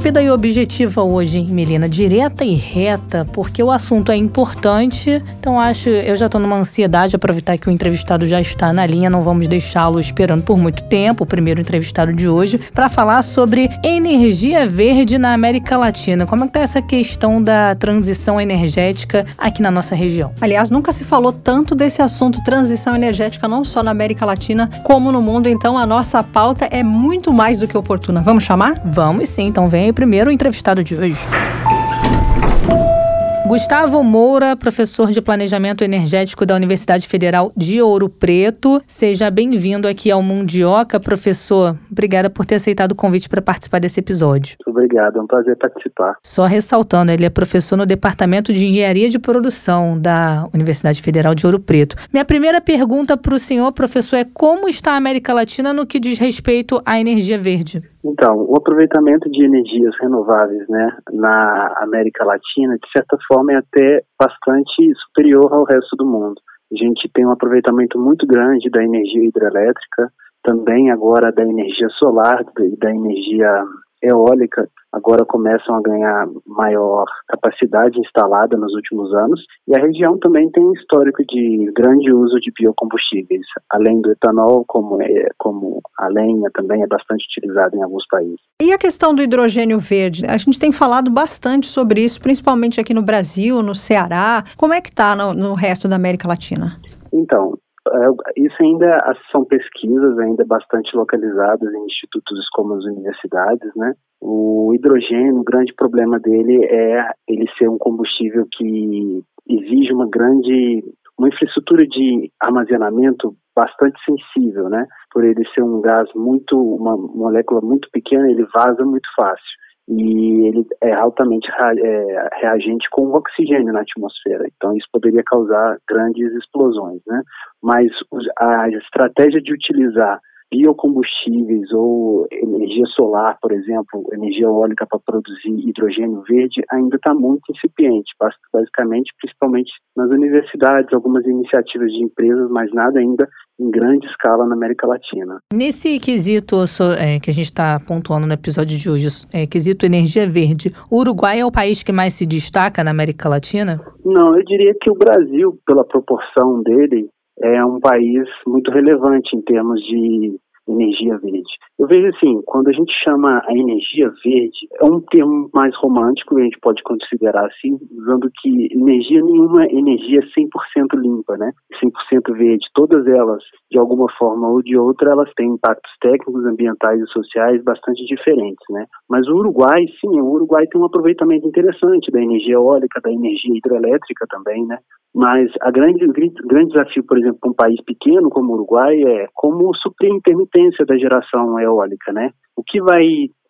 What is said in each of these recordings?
Rápida e objetiva hoje, Melina, direta e reta, porque o assunto é importante. Então acho, eu já estou numa ansiedade, aproveitar que o entrevistado já está na linha, não vamos deixá-lo esperando por muito tempo, o primeiro entrevistado de hoje, para falar sobre energia verde na América Latina. Como é que tá essa questão da transição energética aqui na nossa região? Aliás, nunca se falou tanto desse assunto transição energética não só na América Latina como no mundo, então a nossa pauta é muito mais do que oportuna. Vamos chamar? Vamos sim, então vem o primeiro entrevistado de hoje. Gustavo Moura, professor de Planejamento Energético da Universidade Federal de Ouro Preto. Seja bem-vindo aqui ao Mundioca, professor. Obrigada por ter aceitado o convite para participar desse episódio. Obrigado, é um prazer participar. Só ressaltando, ele é professor no Departamento de Engenharia de Produção da Universidade Federal de Ouro Preto. Minha primeira pergunta para o senhor, professor, é como está a América Latina no que diz respeito à energia verde? Então, o aproveitamento de energias renováveis né, na América Latina, de certa forma, é até bastante superior ao resto do mundo. A gente tem um aproveitamento muito grande da energia hidrelétrica, também agora da energia solar e da energia eólica agora começam a ganhar maior capacidade instalada nos últimos anos e a região também tem um histórico de grande uso de biocombustíveis, além do etanol, como, é, como a lenha também é bastante utilizada em alguns países. E a questão do hidrogênio verde? A gente tem falado bastante sobre isso, principalmente aqui no Brasil, no Ceará. Como é que está no, no resto da América Latina? Então, isso ainda são pesquisas ainda bastante localizadas em institutos como as universidades, né? O hidrogênio, o grande problema dele é ele ser um combustível que exige uma grande uma infraestrutura de armazenamento bastante sensível, né? Por ele ser um gás muito uma molécula muito pequena, ele vaza muito fácil e ele é altamente é, reagente com o oxigênio na atmosfera. Então isso poderia causar grandes explosões, né? Mas a estratégia de utilizar biocombustíveis ou energia solar, por exemplo, energia eólica para produzir hidrogênio verde ainda está muito incipiente, basicamente, principalmente nas universidades, algumas iniciativas de empresas, mas nada ainda em grande escala na América Latina. Nesse quesito é, que a gente está pontuando no episódio de hoje, é, quesito energia verde, o Uruguai é o país que mais se destaca na América Latina? Não, eu diria que o Brasil, pela proporção dele, é um país muito relevante em termos de energia verde. Eu vejo assim, quando a gente chama a energia verde, é um termo mais romântico, a gente pode considerar assim, usando que energia nenhuma é energia 100% limpa, né? 100% verde. Todas elas, de alguma forma ou de outra, elas têm impactos técnicos, ambientais e sociais bastante diferentes, né? Mas o Uruguai, sim, o Uruguai tem um aproveitamento interessante da energia eólica, da energia hidrelétrica também, né? Mas a grande, o grande desafio, por exemplo, para um país pequeno como o Uruguai é como suprir a intermitência da geração eólica, né? O que vai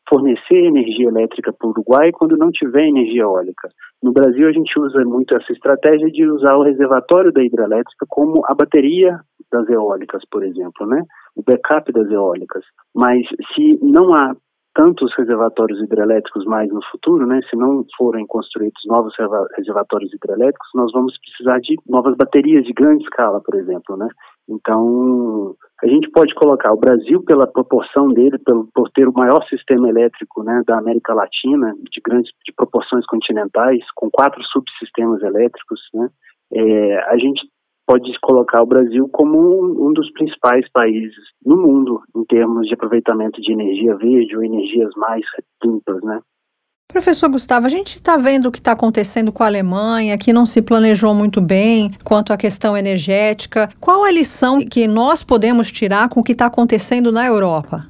fornecer energia elétrica para o Uruguai quando não tiver energia eólica? No Brasil, a gente usa muito essa estratégia de usar o reservatório da hidrelétrica como a bateria das eólicas, por exemplo, né? O backup das eólicas. Mas se não há tantos reservatórios hidrelétricos mais no futuro, né? Se não forem construídos novos reservatórios hidrelétricos, nós vamos precisar de novas baterias de grande escala, por exemplo, né? Então, a gente pode colocar o Brasil pela proporção dele, pelo, por ter o maior sistema elétrico, né, da América Latina, de grandes de proporções continentais, com quatro subsistemas elétricos, né? É, a gente pode colocar o Brasil como um, um, dos principais países no mundo em termos de aproveitamento de energia verde ou energias mais limpas, né? Professor Gustavo, a gente está vendo o que está acontecendo com a Alemanha, que não se planejou muito bem quanto à questão energética. Qual a lição que nós podemos tirar com o que está acontecendo na Europa?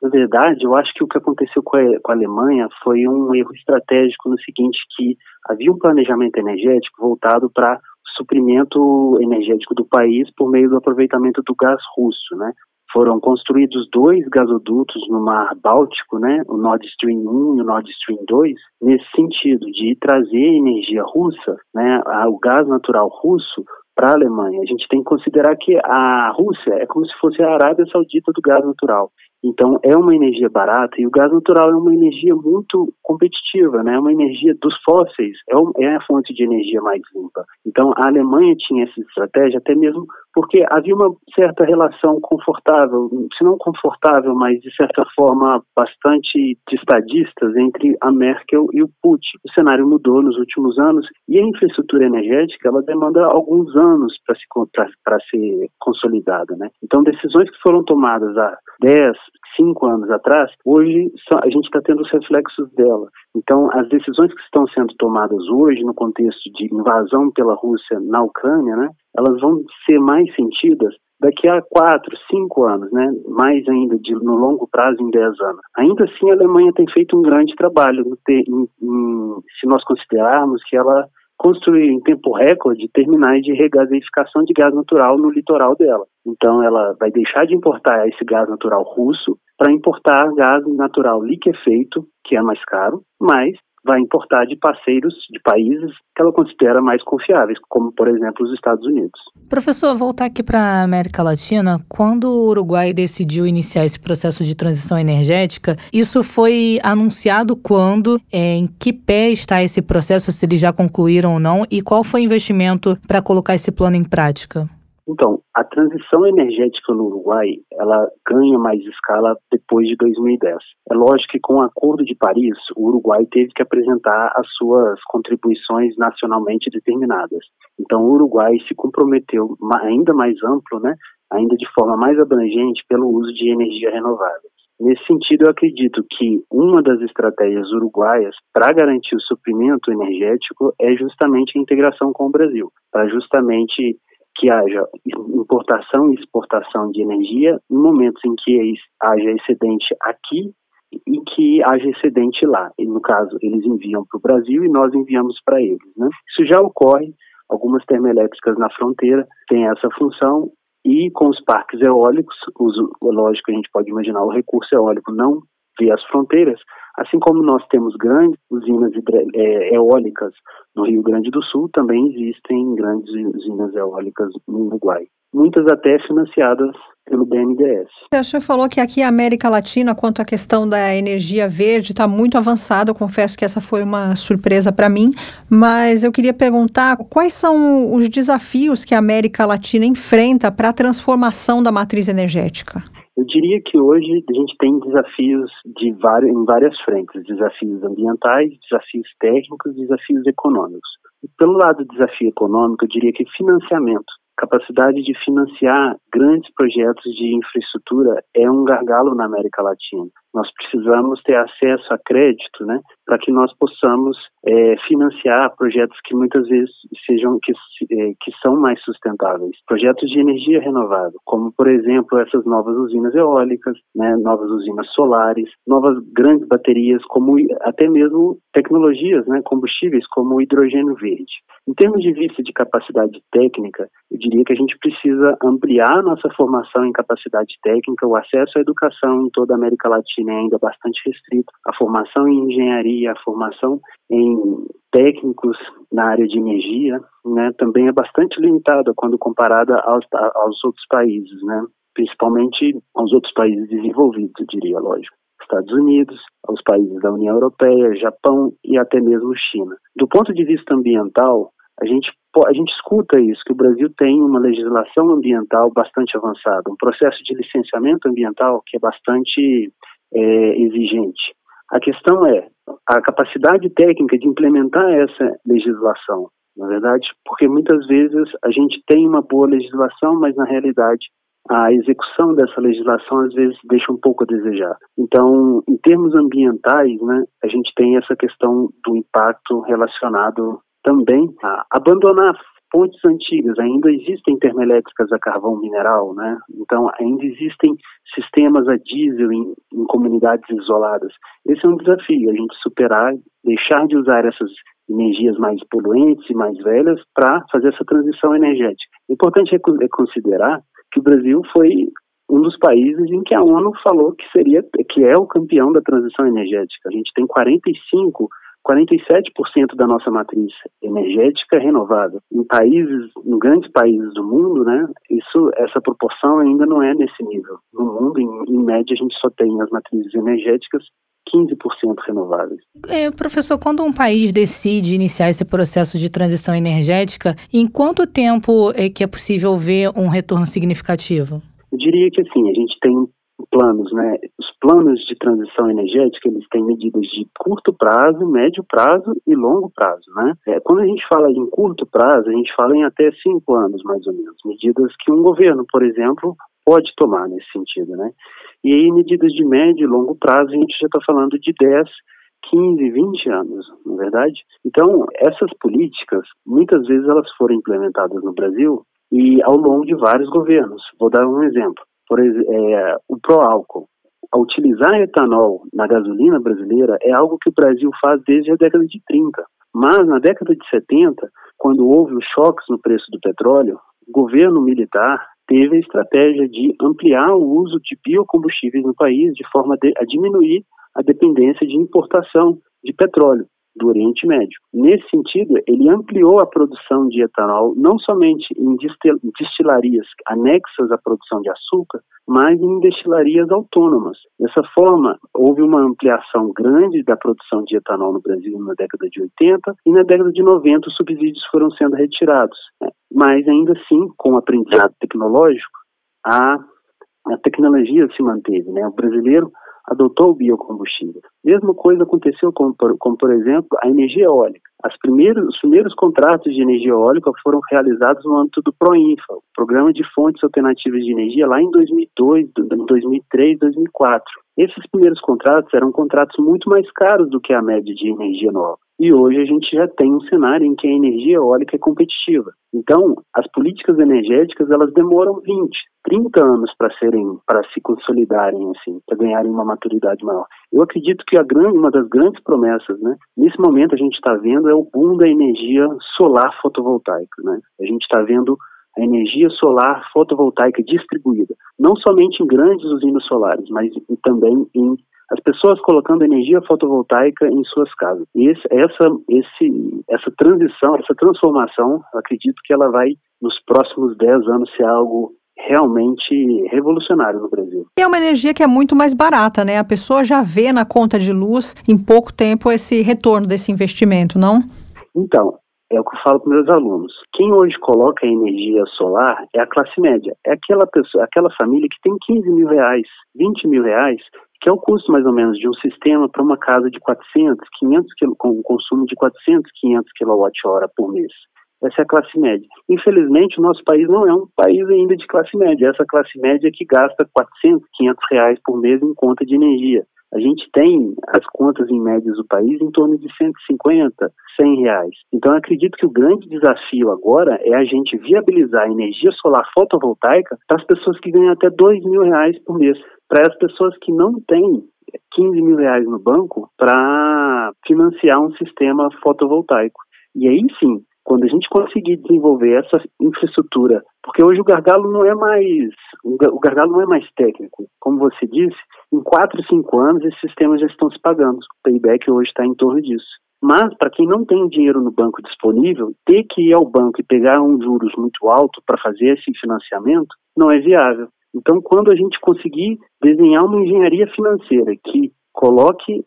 Na verdade, eu acho que o que aconteceu com a, Alemanha foi um erro estratégico no seguinte, que havia um planejamento energético voltado para suprimento energético do país por meio do aproveitamento do gás russo, né? Foram construídos dois gasodutos no Mar Báltico, né? O Nord Stream 1 e o Nord Stream 2, nesse sentido de trazer energia russa, né? O gás natural russo para a Alemanha. A gente tem que considerar que a Rússia é como se fosse a Arábia Saudita do gás natural. Então é uma energia barata e o gás natural é uma energia muito competitiva, né? É uma energia dos fósseis, é, é a fonte de energia mais limpa. Então a Alemanha tinha essa estratégia até mesmo porque havia uma certa relação confortável, se não confortável, mas de certa forma bastante de estadistas entre a Merkel e o Putin. O cenário mudou nos últimos anos e a infraestrutura energética ela demanda alguns anos para se para ser consolidada, né? Então decisões que foram tomadas há 10, cinco anos atrás, hoje a gente está tendo os reflexos dela. Então, as decisões que estão sendo tomadas hoje no contexto de invasão pela Rússia na Ucrânia, né, elas vão ser mais sentidas daqui a quatro, cinco anos, né? mais ainda de, no longo prazo, em dez anos. Ainda assim, a Alemanha tem feito um grande trabalho, em, em, se nós considerarmos que ela construir em tempo recorde terminais de regasificação de gás natural no litoral dela. Então ela vai deixar de importar esse gás natural russo para importar gás natural liquefeito, que é mais caro, mas vai importar de parceiros de países que ela considera mais confiáveis, como por exemplo os Estados Unidos. Professor, voltar aqui para a América Latina, quando o Uruguai decidiu iniciar esse processo de transição energética, isso foi anunciado quando, é, em que pé está esse processo, se eles já concluíram ou não, e qual foi o investimento para colocar esse plano em prática? Então, a transição energética no Uruguai, ela ganha mais escala depois de 2010. É lógico que com o Acordo de Paris, o Uruguai teve que apresentar as suas contribuições nacionalmente determinadas. Então, o Uruguai se comprometeu ainda mais amplo, né, ainda de forma mais abrangente pelo uso de energia renovável. Nesse sentido, eu acredito que uma das estratégias uruguaias para garantir o suprimento energético é justamente a integração com o Brasil, para justamente que haja importação e exportação de energia em momentos em que haja excedente aqui e que haja excedente lá. E, no caso, eles enviam para o Brasil e nós enviamos para eles. Né? Isso já ocorre, algumas termoelétricas na fronteira têm essa função e com os parques eólicos, os, lógico, a gente pode imaginar o recurso eólico não vê as fronteiras, assim como nós temos grandes usinas é, eólicas no Rio Grande do Sul, também existem grandes usinas eólicas no Uruguai, muitas até financiadas pelo BNDES. O senhor falou que aqui a América Latina, quanto à questão da energia verde, está muito avançada. Eu confesso que essa foi uma surpresa para mim, mas eu queria perguntar quais são os desafios que a América Latina enfrenta para a transformação da matriz energética? Eu diria que hoje a gente tem desafios de vários, em várias frentes, desafios ambientais, desafios técnicos, desafios econômicos. E pelo lado do desafio econômico, eu diria que financiamento capacidade de financiar grandes projetos de infraestrutura é um gargalo na América Latina. Nós precisamos ter acesso a crédito, né, para que nós possamos é, financiar projetos que muitas vezes sejam que, é, que são mais sustentáveis, projetos de energia renovável, como por exemplo essas novas usinas eólicas, né, novas usinas solares, novas grandes baterias, como até mesmo tecnologias, né, combustíveis como o hidrogênio verde. Em termos de vista de capacidade técnica, eu diria que a gente precisa ampliar nossa formação em capacidade técnica, o acesso à educação em toda a América Latina é ainda bastante restrito, a formação em engenharia, a formação em técnicos na área de energia, né, também é bastante limitada quando comparada aos, aos outros países, né, principalmente aos outros países desenvolvidos, eu diria, lógico. Estados Unidos, aos países da União Europeia, Japão e até mesmo China. Do ponto de vista ambiental, a gente, a gente escuta isso, que o Brasil tem uma legislação ambiental bastante avançada, um processo de licenciamento ambiental que é bastante é, exigente. A questão é a capacidade técnica de implementar essa legislação, na verdade, porque muitas vezes a gente tem uma boa legislação, mas na realidade a execução dessa legislação às vezes deixa um pouco a desejar. Então, em termos ambientais, né, a gente tem essa questão do impacto relacionado também a abandonar fontes antigas. Ainda existem termoelétricas a carvão mineral, né? Então, ainda existem sistemas a diesel em, em comunidades isoladas. Esse é um desafio, a gente superar, deixar de usar essas energias mais poluentes e mais velhas para fazer essa transição energética. Importante é, é considerar que o Brasil foi um dos países em que a ONU falou que seria que é o campeão da transição energética. A gente tem 45 47% da nossa matriz energética é renovável. Em países, em grandes países do mundo, né, isso, essa proporção ainda não é nesse nível. No mundo, em, em média, a gente só tem as matrizes energéticas 15% renováveis. É, professor, quando um país decide iniciar esse processo de transição energética, em quanto tempo é que é possível ver um retorno significativo? Eu diria que assim, a gente tem planos, né? Os planos de transição energética, eles têm medidas de curto prazo, médio prazo e longo prazo, né? É, quando a gente fala em curto prazo, a gente fala em até cinco anos, mais ou menos. Medidas que um governo, por exemplo, pode tomar nesse sentido, né? E aí, medidas de médio e longo prazo, a gente já está falando de 10, 15, 20 anos, não é verdade? Então, essas políticas, muitas vezes elas foram implementadas no Brasil e ao longo de vários governos. Vou dar um exemplo. Por é, o pró-álcool. Utilizar etanol na gasolina brasileira é algo que o Brasil faz desde a década de 30. Mas na década de 70, quando houve os choques no preço do petróleo, o governo militar teve a estratégia de ampliar o uso de biocombustíveis no país de forma a diminuir a dependência de importação de petróleo do Oriente Médio. Nesse sentido, ele ampliou a produção de etanol não somente em destilarias anexas à produção de açúcar, mas em destilarias autônomas. Dessa forma, houve uma ampliação grande da produção de etanol no Brasil na década de 80 e na década de 90 os subsídios foram sendo retirados. Né? Mas ainda assim, com o aprendizado tecnológico, a, a tecnologia se manteve. Né? O brasileiro adotou o biocombustível. Mesma coisa aconteceu com, por, com, por exemplo, a energia eólica. As primeiros, os primeiros contratos de energia eólica foram realizados no âmbito do PROINFA, o Programa de Fontes Alternativas de Energia, lá em 2002, 2003, 2004. Esses primeiros contratos eram contratos muito mais caros do que a média de energia nova. E hoje a gente já tem um cenário em que a energia eólica é competitiva. Então, as políticas energéticas elas demoram 20, 30 anos para serem, para se consolidarem assim, para ganharem uma maturidade maior. Eu acredito que a grande, uma das grandes promessas, né, nesse momento a gente está vendo é o boom da energia solar fotovoltaica, né? A gente está vendo a energia solar fotovoltaica distribuída, não somente em grandes usinas solares, mas também em as pessoas colocando energia fotovoltaica em suas casas. E esse, essa, esse, essa transição, essa transformação, acredito que ela vai, nos próximos 10 anos, ser algo realmente revolucionário no Brasil. É uma energia que é muito mais barata, né? A pessoa já vê na conta de luz em pouco tempo esse retorno desse investimento, não? Então, é o que eu falo para meus alunos. Quem hoje coloca energia solar é a classe média. É aquela pessoa, aquela família que tem 15 mil reais, 20 mil reais, que é o custo mais ou menos de um sistema para uma casa de 400, 500 com um consumo de 400, 500 kWh por mês. Essa é a classe média. Infelizmente, o nosso país não é um país ainda de classe média. Essa classe média que gasta 400, 500 reais por mês em conta de energia. A gente tem as contas em médias do país em torno de 150, 100 reais. Então, acredito que o grande desafio agora é a gente viabilizar a energia solar fotovoltaica para as pessoas que ganham até 2 mil reais por mês. Para as pessoas que não têm 15 mil reais no banco para financiar um sistema fotovoltaico. E aí sim, quando a gente conseguir desenvolver essa infraestrutura, porque hoje o gargalo não é mais o gargalo não é mais técnico, como você disse, em 4, 5 anos esses sistemas já estão se pagando. O payback hoje está em torno disso. Mas para quem não tem dinheiro no banco disponível, ter que ir ao banco e pegar um juros muito alto para fazer esse financiamento não é viável. Então, quando a gente conseguir desenhar uma engenharia financeira que coloque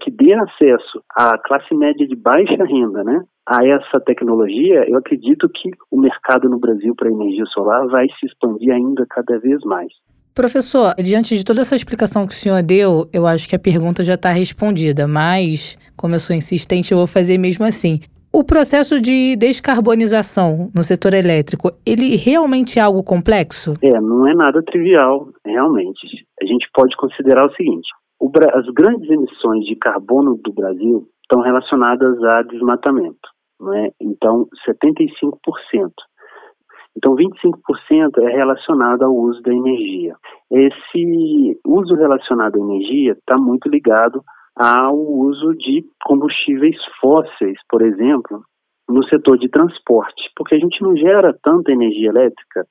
que dê acesso à classe média de baixa renda, né, a essa tecnologia, eu acredito que o mercado no Brasil para energia solar vai se expandir ainda cada vez mais. Professor, diante de toda essa explicação que o senhor deu, eu acho que a pergunta já está respondida, mas, como eu sou insistente, eu vou fazer mesmo assim. O processo de descarbonização no setor elétrico, ele realmente é algo complexo? É, não é nada trivial, realmente. A gente pode considerar o seguinte: o, as grandes emissões de carbono do Brasil estão relacionadas a desmatamento. Né? Então, 75%. Então, 25% é relacionado ao uso da energia. Esse uso relacionado à energia está muito ligado ao uso de combustíveis fósseis, por exemplo, no setor de transporte, porque a gente não gera tanta energia elétrica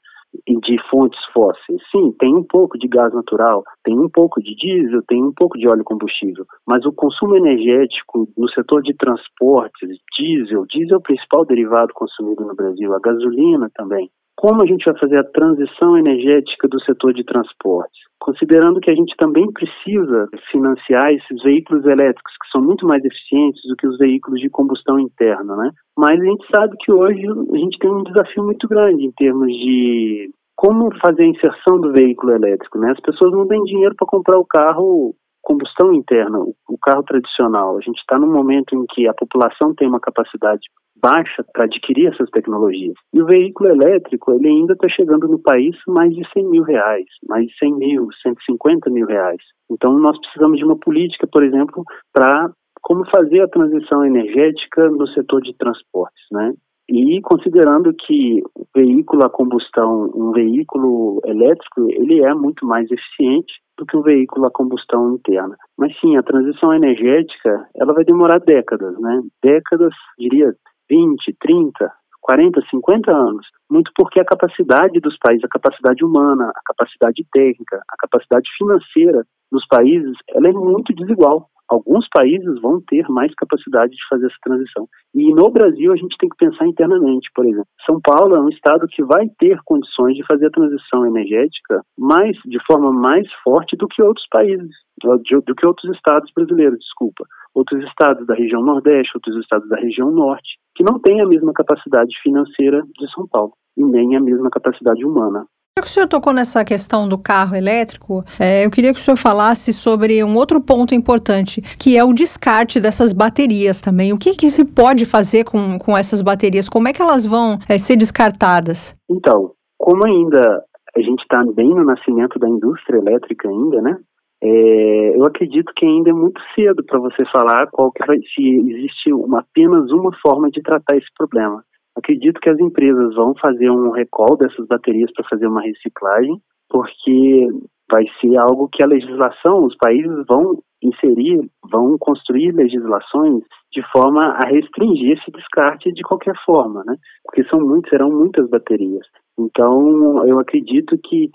de fontes fósseis. Sim, tem um pouco de gás natural, tem um pouco de diesel, tem um pouco de óleo combustível, mas o consumo energético no setor de transportes, diesel, diesel é o principal derivado consumido no Brasil, a gasolina também. Como a gente vai fazer a transição energética do setor de transportes? Considerando que a gente também precisa financiar esses veículos elétricos, que são muito mais eficientes do que os veículos de combustão interna, né? Mas a gente sabe que hoje a gente tem um desafio muito grande em termos de como fazer a inserção do veículo elétrico, né? As pessoas não têm dinheiro para comprar o carro combustão interna, o carro tradicional. A gente está num momento em que a população tem uma capacidade baixa para adquirir essas tecnologias. E o veículo elétrico, ele ainda está chegando no país mais de 100 mil reais, mais de 100 mil, 150 mil reais. Então, nós precisamos de uma política, por exemplo, para como fazer a transição energética no setor de transportes, né? E considerando que o veículo a combustão, um veículo elétrico, ele é muito mais eficiente do que um veículo a combustão interna. Mas sim, a transição energética, ela vai demorar décadas, né? Décadas, diria 20, 30, 40, 50 anos. Muito porque a capacidade dos países, a capacidade humana, a capacidade técnica, a capacidade financeira dos países, ela é muito desigual. Alguns países vão ter mais capacidade de fazer essa transição. E no Brasil a gente tem que pensar internamente, por exemplo. São Paulo é um estado que vai ter condições de fazer a transição energética mais de forma mais forte do que outros países, do que outros estados brasileiros, desculpa. Outros estados da região Nordeste, outros estados da região Norte, que não têm a mesma capacidade financeira de São Paulo e nem a mesma capacidade humana. Já que o senhor tocou nessa questão do carro elétrico, é, eu queria que o senhor falasse sobre um outro ponto importante, que é o descarte dessas baterias também. O que, que se pode fazer com, com essas baterias? Como é que elas vão é, ser descartadas? Então, como ainda a gente está bem no nascimento da indústria elétrica ainda, né? É, eu acredito que ainda é muito cedo para você falar qual que vai, se existe uma, apenas uma forma de tratar esse problema. Acredito que as empresas vão fazer um recall dessas baterias para fazer uma reciclagem, porque vai ser algo que a legislação, os países vão inserir, vão construir legislações de forma a restringir esse descarte de qualquer forma, né? Porque são muitos, serão muitas baterias. Então, eu acredito que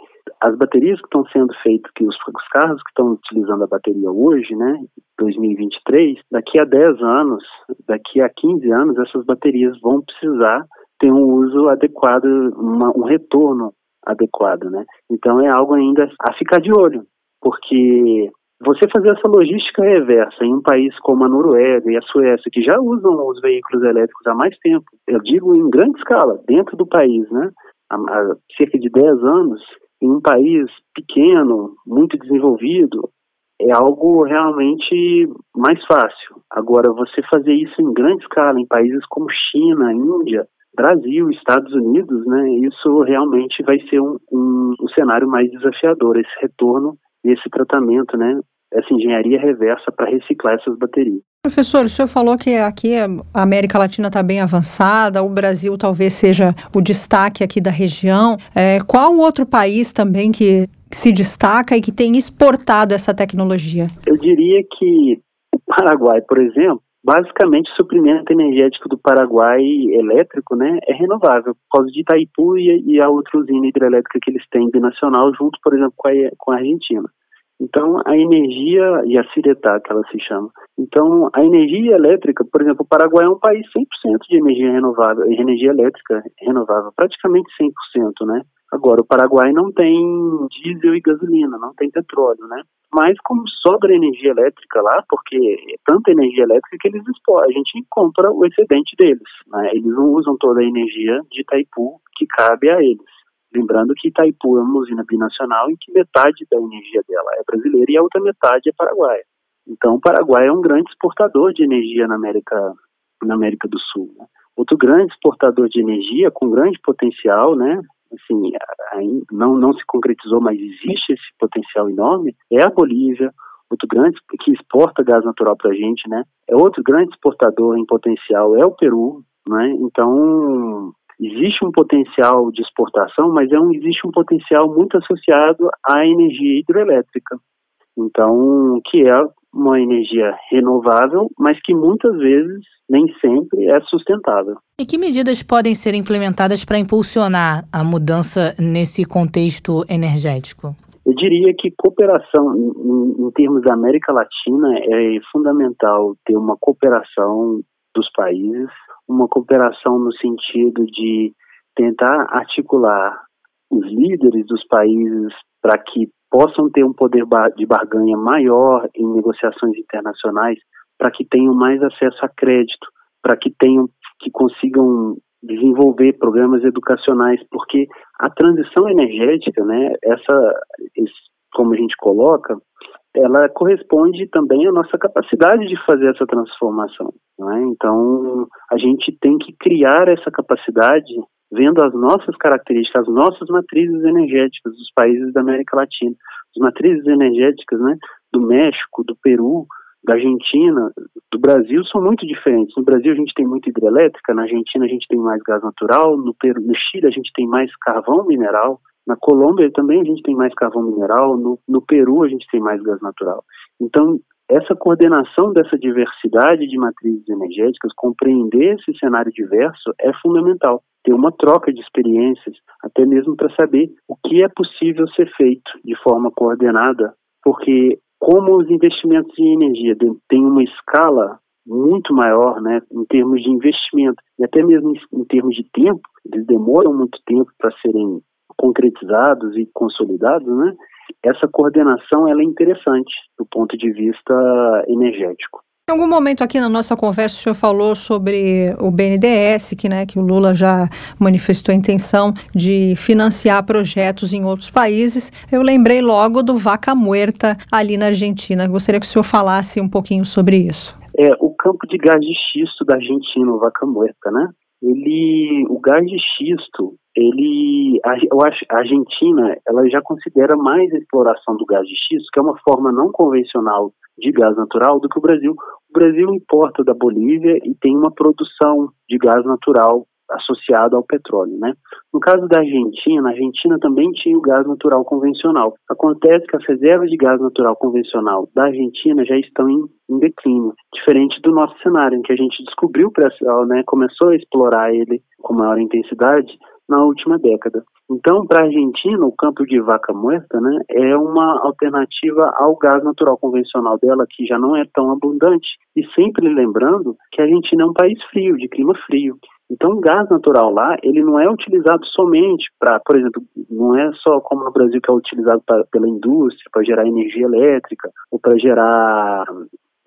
as baterias que estão sendo feitas, que os, os carros que estão utilizando a bateria hoje, né, 2023, daqui a 10 anos, daqui a 15 anos, essas baterias vão precisar ter um uso adequado, uma, um retorno adequado, né? Então é algo ainda a ficar de olho, porque você fazer essa logística reversa em um país como a Noruega e a Suécia, que já usam os veículos elétricos há mais tempo, eu digo em grande escala, dentro do país, né? Há, há cerca de 10 anos, em um país pequeno, muito desenvolvido, é algo realmente mais fácil. Agora, você fazer isso em grande escala, em países como China, Índia, Brasil, Estados Unidos, né, isso realmente vai ser um, um, um cenário mais desafiador, esse retorno e esse tratamento, né, essa engenharia reversa para reciclar essas baterias. Professor, o senhor falou que aqui a América Latina está bem avançada, o Brasil talvez seja o destaque aqui da região. É, qual outro país também que se destaca e que tem exportado essa tecnologia? Eu diria que o Paraguai, por exemplo, basicamente o suprimento energético do Paraguai elétrico né, é renovável, por causa de Itaipu e, e a outra usina hidrelétrica que eles têm binacional, junto, por exemplo, com a, com a Argentina. Então, a energia, e a Ciretá, que ela se chama. Então, a energia elétrica, por exemplo, o Paraguai é um país 100% de energia renovável, energia elétrica renovável, praticamente 100%, né? Agora, o Paraguai não tem diesel e gasolina, não tem petróleo, né? Mas como sobra energia elétrica lá, porque é tanta energia elétrica que eles exploram, a gente compra o excedente deles, né? Eles não usam toda a energia de Itaipu que cabe a eles. Lembrando que Itaipu é uma usina binacional em que metade da energia dela é brasileira e a outra metade é paraguaia. Então, o Paraguai é um grande exportador de energia na América, na América do Sul. Né? Outro grande exportador de energia com grande potencial, né? Assim, não, não se concretizou, mas existe esse potencial enorme, é a Bolívia, outro grande que exporta gás natural para a gente, né? É outro grande exportador em potencial é o Peru, né? Então existe um potencial de exportação, mas é um, existe um potencial muito associado à energia hidroelétrica. Então, que é uma energia renovável, mas que muitas vezes, nem sempre, é sustentável. E que medidas podem ser implementadas para impulsionar a mudança nesse contexto energético? Eu diria que cooperação, em, em, termos da América Latina, é fundamental ter uma cooperação dos países, uma cooperação no sentido de tentar articular os líderes dos países para que possam ter um poder de barganha maior em negociações internacionais, para que tenham mais acesso a crédito, para que tenham que consigam desenvolver programas educacionais, porque a transição energética, né, essa, como a gente coloca, ela corresponde também à nossa capacidade de fazer essa transformação. É? Então, a gente tem que criar essa capacidade vendo as nossas características, as nossas matrizes energéticas dos países da América Latina. As matrizes energéticas né, do México, do Peru, da Argentina, do Brasil são muito diferentes. No Brasil a gente tem muita hidrelétrica, na Argentina a gente tem mais gás natural, no, Peru, no Chile a gente tem mais carvão mineral, na Colômbia também a gente tem mais carvão mineral, no, no Peru a gente tem mais gás natural. Então, essa coordenação dessa diversidade de matrizes energéticas, compreender esse cenário diverso é fundamental. Ter uma troca de experiências, até mesmo para saber o que é possível ser feito de forma coordenada, porque como os investimentos em energia têm uma escala muito maior, né, em termos de investimento e até mesmo em termos de tempo, eles demoram muito tempo para serem concretizados e consolidados, né? Essa coordenação ela é interessante do ponto de vista energético. Em algum momento aqui na nossa conversa o senhor falou sobre o BNDES, que, né, que o Lula já manifestou a intenção de financiar projetos em outros países. Eu lembrei logo do Vaca Muerta ali na Argentina. Gostaria que o senhor falasse um pouquinho sobre isso. É, o campo de gás de xisto da Argentina, o Vaca Muerta, né? Ele, o gás de xisto, ele, a, a Argentina, ela já considera mais a exploração do gás de xisto, que é uma forma não convencional de gás natural, do que o Brasil. O Brasil importa da Bolívia e tem uma produção de gás natural associado ao petróleo, né? No caso da Argentina, a Argentina também tinha o gás natural convencional. Acontece que as reservas de gás natural convencional da Argentina já estão em, em declínio, diferente do nosso cenário, em que a gente descobriu, né, começou a explorar ele com maior intensidade na última década. Então, para a Argentina, o campo de vaca muerta né, é uma alternativa ao gás natural convencional dela, que já não é tão abundante. E sempre lembrando que a Argentina é um país frio, de clima frio. Então, o gás natural lá, ele não é utilizado somente para, por exemplo, não é só como no Brasil que é utilizado pra, pela indústria para gerar energia elétrica ou para gerar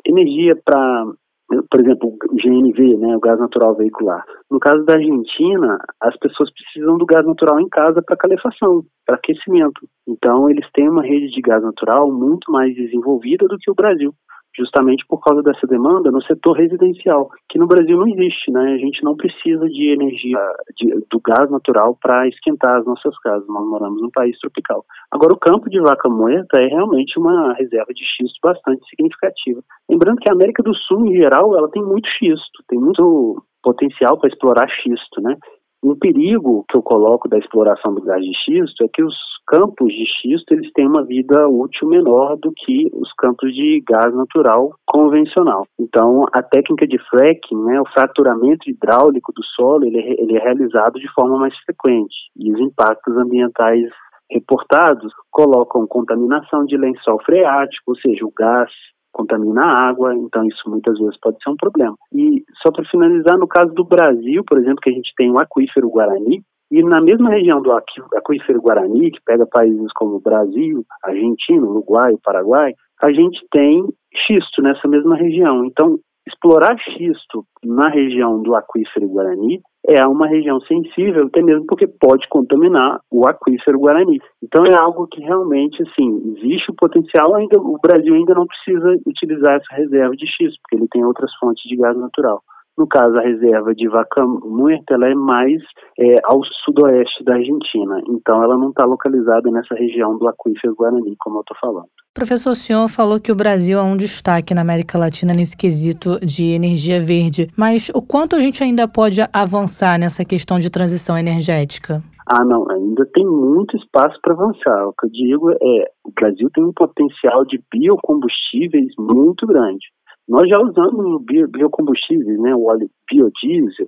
energia para por exemplo, o GNV, né, o gás natural veicular. No caso da Argentina, as pessoas precisam do gás natural em casa para calefação, para aquecimento. Então, eles têm uma rede de gás natural muito mais desenvolvida do que o Brasil justamente por causa dessa demanda no setor residencial, que no Brasil não existe, né? A gente não precisa de energia de, do gás natural para esquentar as nossas casas. Nós moramos num país tropical. Agora, o campo de vaca moeta é realmente uma reserva de xisto bastante significativa. Lembrando que a América do Sul, em geral, ela tem muito xisto, tem muito potencial para explorar xisto, né? Um perigo que eu coloco da exploração do gás de xisto é que os campos de xisto eles têm uma vida útil menor do que os campos de gás natural convencional. Então, a técnica de fracking, né, o fraturamento hidráulico do solo, ele, é, ele é realizado de forma mais frequente e os impactos ambientais reportados colocam contaminação de lençol freático, ou seja, o gás contamina a água, então isso muitas vezes pode ser um problema. E só para finalizar, no caso do Brasil, por exemplo, que a gente tem o aquífero Guarani, e na mesma região do aquífero Guarani, que pega países como Brasil, Argentina, Uruguai, Paraguai, a gente tem xisto nessa mesma região. Então, explorar xisto na região do aquífero Guarani é uma região sensível, até mesmo porque pode contaminar o aquífero Guarani. Então é algo que realmente, assim, existe o potencial, ainda o Brasil ainda não precisa utilizar essa reserva de xisto, porque ele tem outras fontes de gás natural. No caso, a reserva de Vaca Muerta ela é mais é, ao sudoeste da Argentina, então ela não está localizada nessa região do aquífero Guarani, como eu estou falando. Professor, o senhor falou que o Brasil é um destaque na América Latina nesse quesito de energia verde, mas o quanto a gente ainda pode avançar nessa questão de transição energética? Ah, não, ainda tem muito espaço para avançar. O que eu digo é, o Brasil tem um potencial de biocombustíveis muito grande. Nós já usamos biocombustíveis, né, o óleo biodiesel,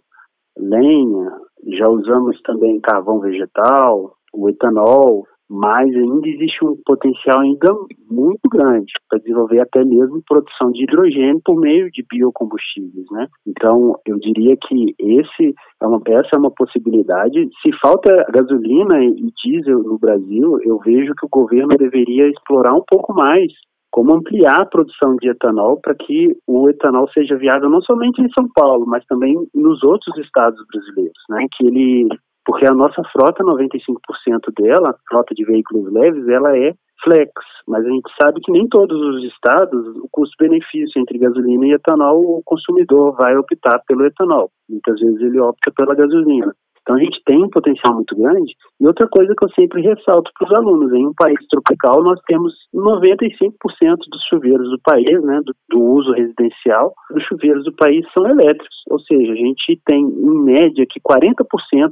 lenha, já usamos também carvão vegetal, o etanol, mas ainda existe um potencial ainda muito grande para desenvolver até mesmo produção de hidrogênio por meio de biocombustíveis, né? Então, eu diria que esse é uma, essa é uma possibilidade. Se falta gasolina e diesel no Brasil, eu vejo que o governo deveria explorar um pouco mais como ampliar a produção de etanol para que o etanol seja viável não somente em São Paulo, mas também nos outros estados brasileiros, né? Que ele porque a nossa frota, 95% dela, frota de veículos leves, ela é flex, mas a gente sabe que nem todos os estados, o custo-benefício entre gasolina e etanol, o consumidor vai optar pelo etanol. Muitas vezes ele opta pela gasolina. Então a gente tem um potencial muito grande. E outra coisa que eu sempre ressalto para os alunos, em um país tropical nós temos 95% dos chuveiros do país, né, do, do, uso residencial, os chuveiros do país são elétricos. Ou seja, a gente tem em média que 40%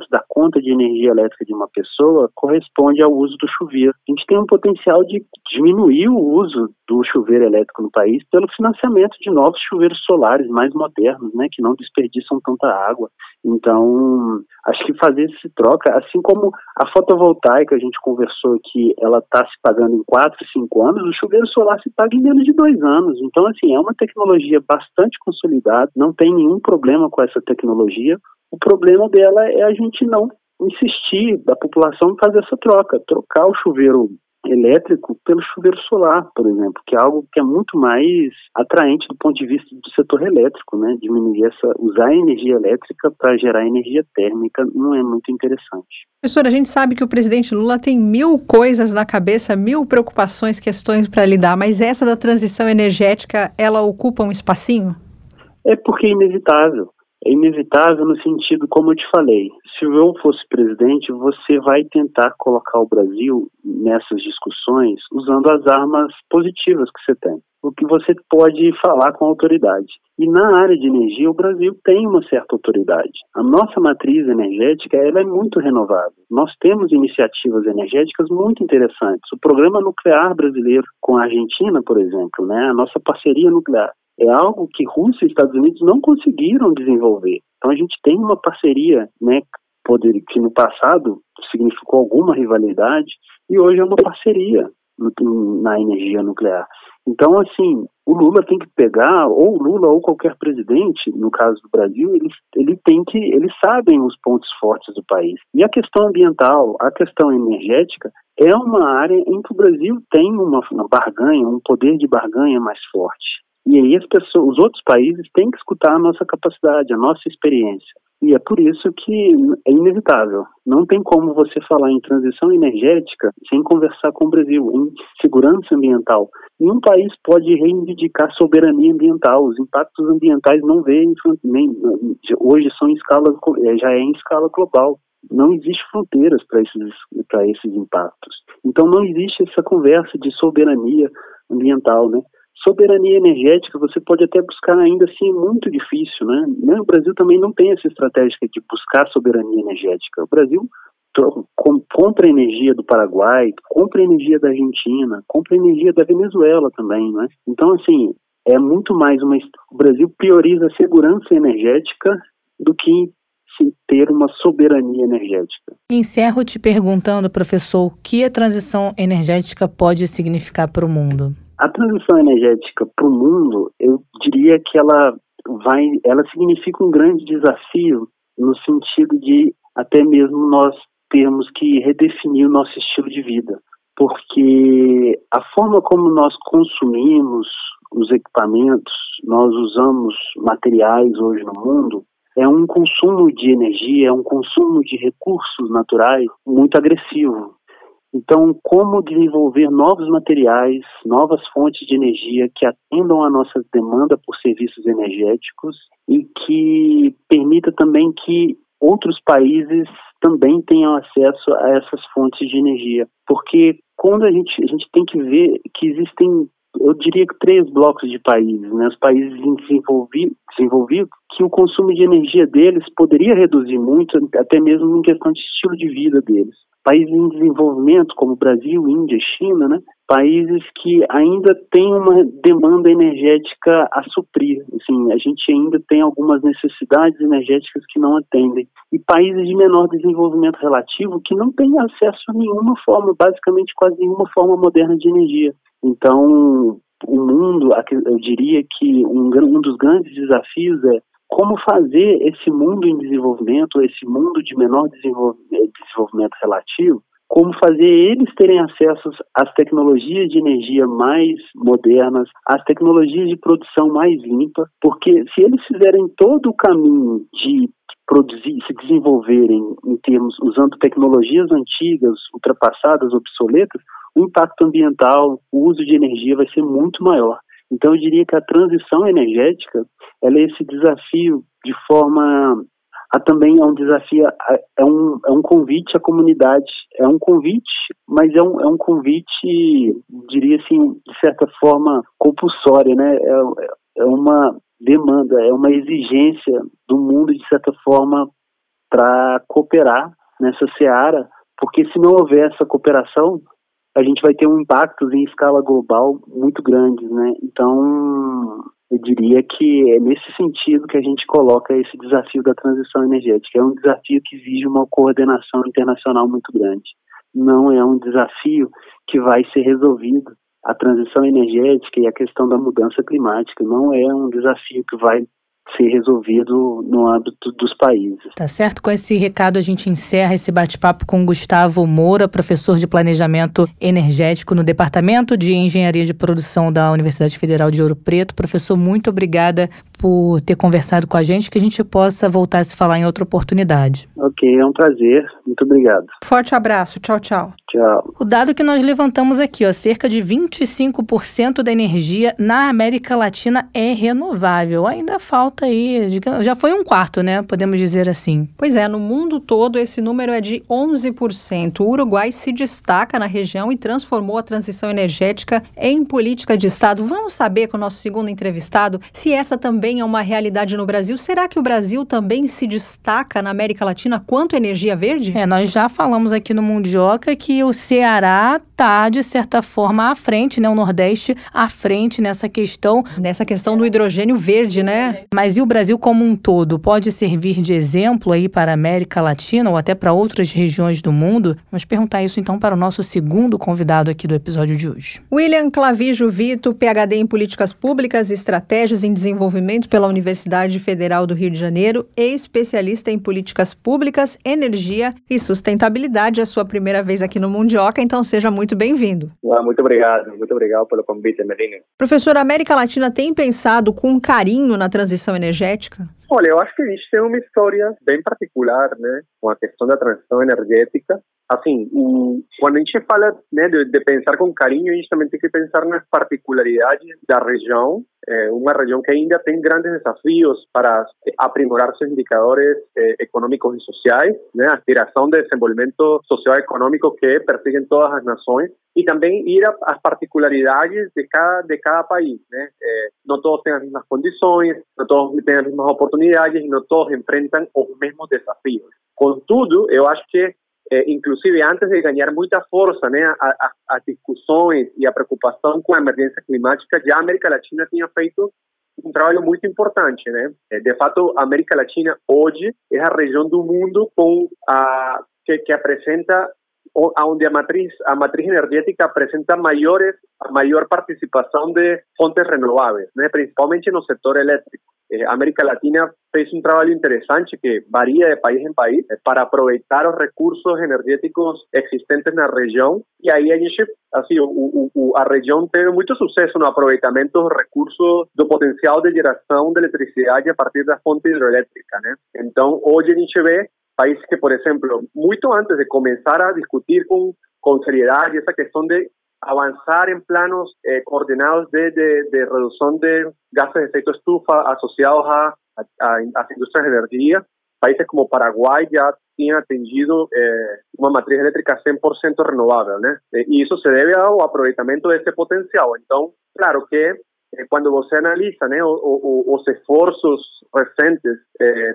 da conta de energia elétrica de uma pessoa corresponde ao uso do chuveiro. A gente tem um potencial de diminuir o uso do chuveiro elétrico no país pelo financiamento de novos chuveiros solares mais modernos, né, que não desperdiçam tanta água. Então, acho que fazer esse troca, assim como a fotovoltaica, a gente conversou que ela está se pagando em 4, 5 anos, o chuveiro solar se paga em menos de 2 anos. Então, assim, é uma tecnologia bastante consolidada, não tem nenhum problema com essa tecnologia. O problema dela é a gente não insistir da população fazer essa troca, trocar o chuveiro elétrico pelo chuveiro solar, por exemplo, que é algo que é muito mais atraente do ponto de vista do setor elétrico, né? Diminuir essa, usar a energia elétrica para gerar energia térmica não é muito interessante. Professor, a gente sabe que o presidente Lula tem mil coisas na cabeça, mil preocupações, questões para lidar, mas essa da transição energética, ela ocupa um espacinho? É porque é inevitável. É inevitável no sentido, como eu te falei, se eu fosse presidente, você vai tentar colocar o Brasil nessas discussões usando as armas positivas que você tem, o que você pode falar com autoridade. E na área de energia, o Brasil tem uma certa autoridade. A nossa matriz energética ela é muito renovável. Nós temos iniciativas energéticas muito interessantes. O programa nuclear brasileiro com a Argentina, por exemplo, né, a nossa parceria nuclear é algo que Rússia e Estados Unidos não conseguiram desenvolver. Então a gente tem uma parceria, né, poder, que no passado significou alguma rivalidade e hoje é uma parceria no, na energia nuclear. Então, assim, o Lula tem que pegar, ou o Lula ou qualquer presidente, no caso do Brasil, ele, ele tem que, eles sabem os pontos fortes do país. E a questão ambiental, a questão energética, é uma área em que o Brasil tem uma, uma barganha, um poder de barganha mais forte. E aí as pessoas, os outros países têm que escutar a nossa capacidade, a nossa experiência. E é por isso que é inevitável. Não tem como você falar em transição energética sem conversar com o Brasil, em segurança ambiental. Nenhum país pode reivindicar soberania ambiental. Os impactos ambientais não vêm nem hoje são em escala é, já é em escala global. Não existe fronteiras para esses para esses impactos. Então não existe essa conversa de soberania ambiental, né? Soberania energética você pode até buscar ainda assim muito difícil, né? O Brasil também não tem essa estratégia de buscar soberania energética. O Brasil compra energia do Paraguai, compra energia da Argentina, compra energia da Venezuela também, né? Então assim é muito mais uma o Brasil prioriza a segurança energética do que ter uma soberania energética. Encerro te perguntando, professor, o que a transição energética pode significar para o mundo? A transição energética para o mundo, eu diria que ela vai, ela significa um grande desafio no sentido de até mesmo nós termos que redefinir o nosso estilo de vida, porque a forma como nós consumimos os equipamentos, nós usamos materiais hoje no mundo, é um consumo de energia, é um consumo de recursos naturais muito agressivo. Então, como desenvolver novos materiais, novas fontes de energia que atendam à nossa demanda por serviços energéticos e que permita também que outros países também tenham acesso a essas fontes de energia. Porque quando a gente, a gente tem que ver que existem eu diria que três blocos de países, né? Os países desenvolvidos, desenvolvidos que o consumo de energia deles poderia reduzir muito, até mesmo em questão de estilo de vida deles. Países em desenvolvimento, como Brasil, Índia, China, né? países que ainda têm uma demanda energética a suprir. Assim, a gente ainda tem algumas necessidades energéticas que não atendem. E países de menor desenvolvimento relativo que não têm acesso a nenhuma forma, basicamente quase nenhuma forma moderna de energia. Então, o mundo, eu diria que um, um dos grandes desafios é como fazer esse mundo em desenvolvimento, esse mundo de menor desenvolvimento relativo, como fazer eles terem acesso às tecnologias de energia mais modernas, às tecnologias de produção mais limpa, porque se eles fizerem todo o caminho de produzir, se desenvolverem em termos usando tecnologias antigas, ultrapassadas, obsoletas, o impacto ambiental, o uso de energia vai ser muito maior. Então eu diria que a transição energética, ela é esse desafio de forma a também é um desafio, é um, é um convite à comunidade, é um convite, mas é um, é um convite, diria assim, de certa forma compulsória, né? É, é uma demanda, é uma exigência do mundo, de certa forma, para cooperar nessa seara, porque se não houver essa cooperação, a gente vai ter um impacto em escala global muito grande, né? Então, eu diria que é nesse sentido que a gente coloca esse desafio da transição energética. É um desafio que exige uma coordenação internacional muito grande. Não é um desafio que vai ser resolvido. A transição energética e a questão da mudança climática não é um desafio que vai ser resolvido no âmbito dos países. Tá certo? Com esse recado a gente encerra esse bate-papo com Gustavo Moura, professor de Planejamento Energético no Departamento de Engenharia de Produção da Universidade Federal de Ouro Preto. Professor, muito obrigada por ter conversado com a gente, que a gente possa voltar a se falar em outra oportunidade. Ok, é um prazer. Muito obrigado. Forte abraço. Tchau, tchau. Tchau. O dado que nós levantamos aqui, ó, cerca de 25% da energia na América Latina é renovável. Ainda falta aí, já foi um quarto, né? Podemos dizer assim. Pois é, no mundo todo esse número é de 11%. O Uruguai se destaca na região e transformou a transição energética em política de Estado. Vamos saber com o nosso segundo entrevistado se essa também é uma realidade no Brasil. Será que o Brasil também se destaca na América Latina quanto energia verde? É, nós já falamos aqui no Mundioca que o Ceará está, de certa forma, à frente, né? O Nordeste à frente nessa questão. Nessa questão do hidrogênio verde, né? Mas e o Brasil como um todo? Pode servir de exemplo aí para a América Latina ou até para outras regiões do mundo? Vamos perguntar isso então para o nosso segundo convidado aqui do episódio de hoje. William Clavijo Vito, PhD em Políticas Públicas e Estratégias em Desenvolvimento pela Universidade Federal do Rio de Janeiro e especialista em Políticas Públicas, Energia e Sustentabilidade. É a sua primeira vez aqui no Mundioca, então seja muito bem-vindo. Ah, muito obrigado, muito obrigado pelo convite, Melina. Professor, a América Latina tem pensado com carinho na transição energética? Olha, eu acho que a gente tem uma história bem particular, né, com a questão da transição energética. Assim, quando a gente fala né, de, de, pensar com carinho, a gente também tem que pensar nas particularidades da região, é uma região que ainda tem grandes desafios para aprimorar seus indicadores eh, econômicos e sociais, né, a aspiração de desenvolvimento social e econômico que perseguem todas as nações e também ir às particularidades de cada de cada país, né? Eh, não todos têm as mesmas condições, não todos têm as mesmas oportunidades e não todos enfrentam os mesmos desafios. Contudo, eu acho que eh, inclusive antes de ganhar muita força, né, as discussões e a preocupação com a emergência climática, já a América Latina tinha feito um trabalho muito importante, né? Eh, de fato, a América Latina hoje é a região do mundo com a que, que apresenta onde a matriz, a matriz energética apresenta maiores, a maior participação de fontes renováveis, né? principalmente no setor elétrico. Eh, América Latina fez um trabalho interessante que varia de país em país eh, para aproveitar os recursos energéticos existentes na região e aí a gente, assim, o, o, a região teve muito sucesso no aproveitamento dos recursos do potencial de geração de eletricidade a partir da fonte hidroelétrica, né? Então, hoje a gente vê países que, por ejemplo, mucho antes de comenzar a discutir con, con seriedad y esa cuestión de avanzar en planos eh, coordinados de, de, de, reducción de gases de efecto estufa asociados a, a, a industrias de energía, países como Paraguay ya tienen atendido eh, una matriz eléctrica 100% renovable, ¿no? Eh, y eso se debe al aprovechamiento de ese potencial. Entonces, claro que quando você analisa né, os esforços recentes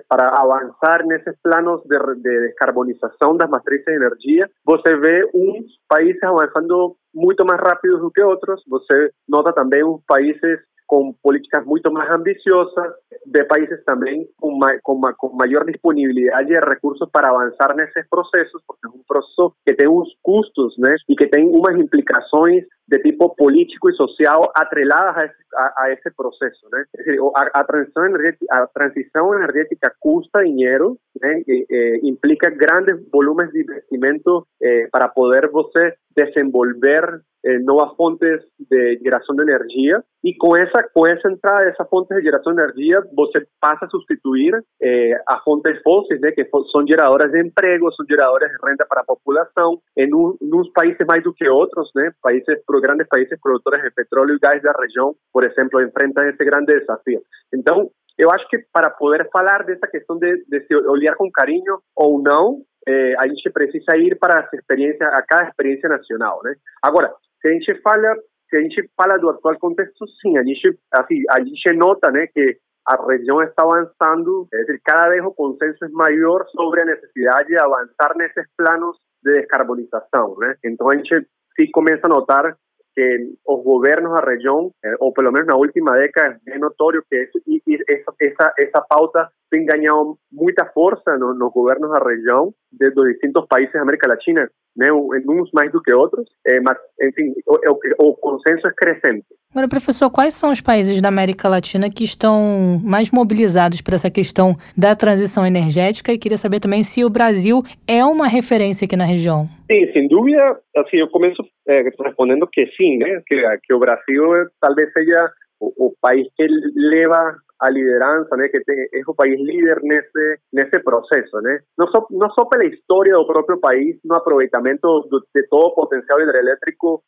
para avançar nesses planos de, de descarbonização das matrizes de energia, você vê uns países avançando muito mais rápido do que outros, você nota também uns países com políticas muito mais ambiciosas, de países também com, ma ma maior disponibilidade de recursos para avançar nesses processos, porque é um processo que tem uns custos e que tem umas implicações de tipo político e social atreladas a esse, a, a esse processo. Né? Decir, a, a, transição energética, a transição energética custa dinheiro, né, e, e, implica grandes volumes de investimento eh, para poder você desenvolver eh, novas fontes de geração de energia e com essa com essa entrada dessas fontes de geração de energia você passa a substituir eh, as fontes fósseis né que são geradoras de emprego são geradoras de renda para a população em um, uns países mais do que outros né países grandes países produtores de petróleo e gás da região por exemplo enfrentam esse grande desafio então eu acho que para poder falar dessa questão de, de se olhar com carinho ou não eh, a gente precisa ir para as experiências, a cada experiência nacional, né? Agora, se a gente fala, se a gente fala do atual contexto, sim, a gente, assim, a gente nota, né, que a região está avançando, é dizer, cada vez o consenso é maior sobre a necessidade de avançar nesses planos de descarbonização, né? Então a gente sim começa a notar que os governos da região, eh, ou pelo menos na última década, é notório que isso, e, e essa, essa, essa pauta tem ganhado muita força no, nos governos da região, de, dos distintos países da América Latina, né, em uns mais do que outros, eh, mas, enfim, o, o, o consenso é crescente. Agora, professor, quais são os países da América Latina que estão mais mobilizados para essa questão da transição energética? E queria saber também se o Brasil é uma referência aqui na região. Sim, sem dúvida. Assim, eu começo é, respondendo que sim, né? Que, que o Brasil talvez seja o, o país que leva a liderança, né, que tem, é o país líder nesse nesse processo, né? Não só não só pela história do próprio país, no aproveitamento de todo o potencial hidrelétrico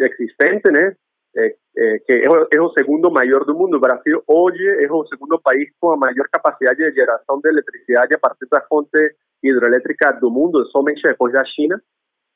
existente, né? Eh, eh, que é o, segundo maior do mundo. Brasil hoje é o segundo país com a maior capacidade de geração de eletricidade a partir da fonte hidroelétrica do mundo, somente depois da China,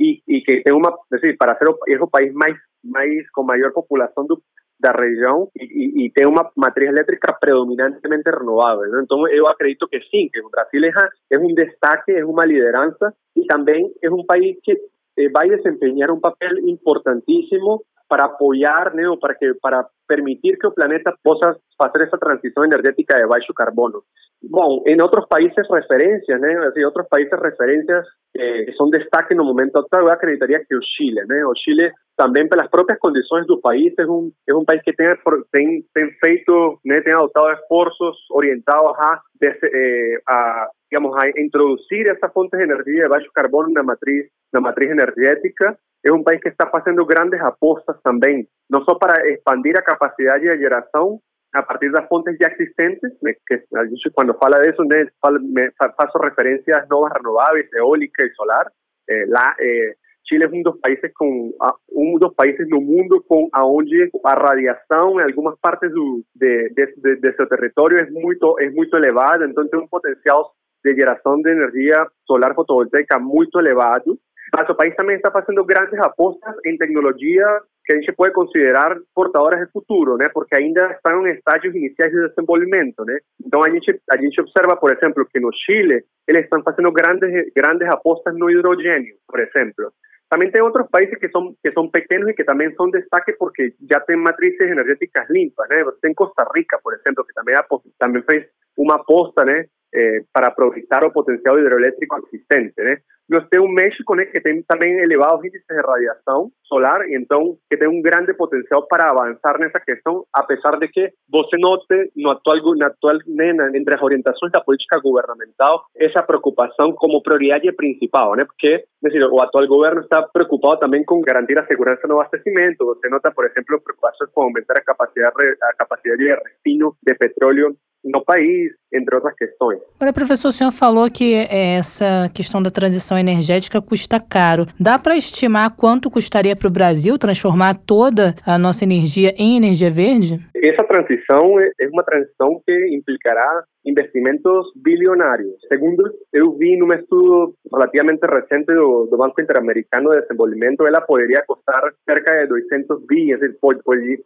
e, e que tem uma, para ser o, o país mais, mais com maior população do, da região e, e, tem uma matriz elétrica predominantemente renovável. Né? Então, eu acredito que sim, que o Brasil é, é um destaque, é uma liderança e também é um país que eh, vai desempenhar um papel importantíssimo para apoiar, né, para que para permitir que o planeta possa fazer essa transição energética de baixo carbono. Bom, em outros países referências, né, assim, outros países referências eh, que são destaque no momento atual, eu acreditaria que o Chile, né, o Chile também pelas próprias condições do país é um é um país que tem tem, tem feito, né, tem adotado esforços orientados a, eh, a digamos a introduzir essa fonte de energia de baixo carbono na matriz na matriz energética é um país que está fazendo grandes apostas também, não só para expandir a capacidade de geração a partir das fontes já existentes, que quando fala disso, né, faço referência às novas renováveis, eólica e solar. Eh, eh, Chile é um dos países com um dos países no mundo com aonde a radiação em algumas partes do, de, de, de, de seu território é muito é muito elevada, então tem um potencial de geração de energia solar fotovoltaica muito elevado mas o país também está fazendo grandes apostas em tecnologia que a gente pode considerar portadoras de futuro, né? Porque ainda estão em estágios iniciais de desenvolvimento, né? Então a gente a gente observa, por exemplo, que no Chile eles estão fazendo grandes grandes apostas no hidrogênio, por exemplo. Também tem outros países que são que são pequenos e que também são destaque porque já tem matrizes energéticas limpas, né? Costa Rica, por exemplo, que também também fez uma aposta, né? Eh, para aproveitar o potencial hidroelétrico existente, né? Nós temos México, né, que tem também elevados índices de radiação solar, então que tem um grande potencial para avançar nessa questão, apesar de que você note no atual, no atual né, entre as orientações da política governamental essa preocupação como prioridade principal, né, porque decir, o atual governo está preocupado também com garantir a segurança no abastecimento. Você nota, por exemplo, preocupações com aumentar a capacidade, a capacidade de refino de petróleo no país, entre outras questões. Agora, professor, o senhor falou que essa questão da transição energética custa caro. Dá para estimar quanto custaria para o Brasil transformar toda a nossa energia em energia verde? essa transição é, é uma transição que implicará investimentos bilionários. Segundo eu vi num estudo relativamente recente do, do Banco Interamericano de Desenvolvimento, ela poderia custar cerca de 200 bi, es decir,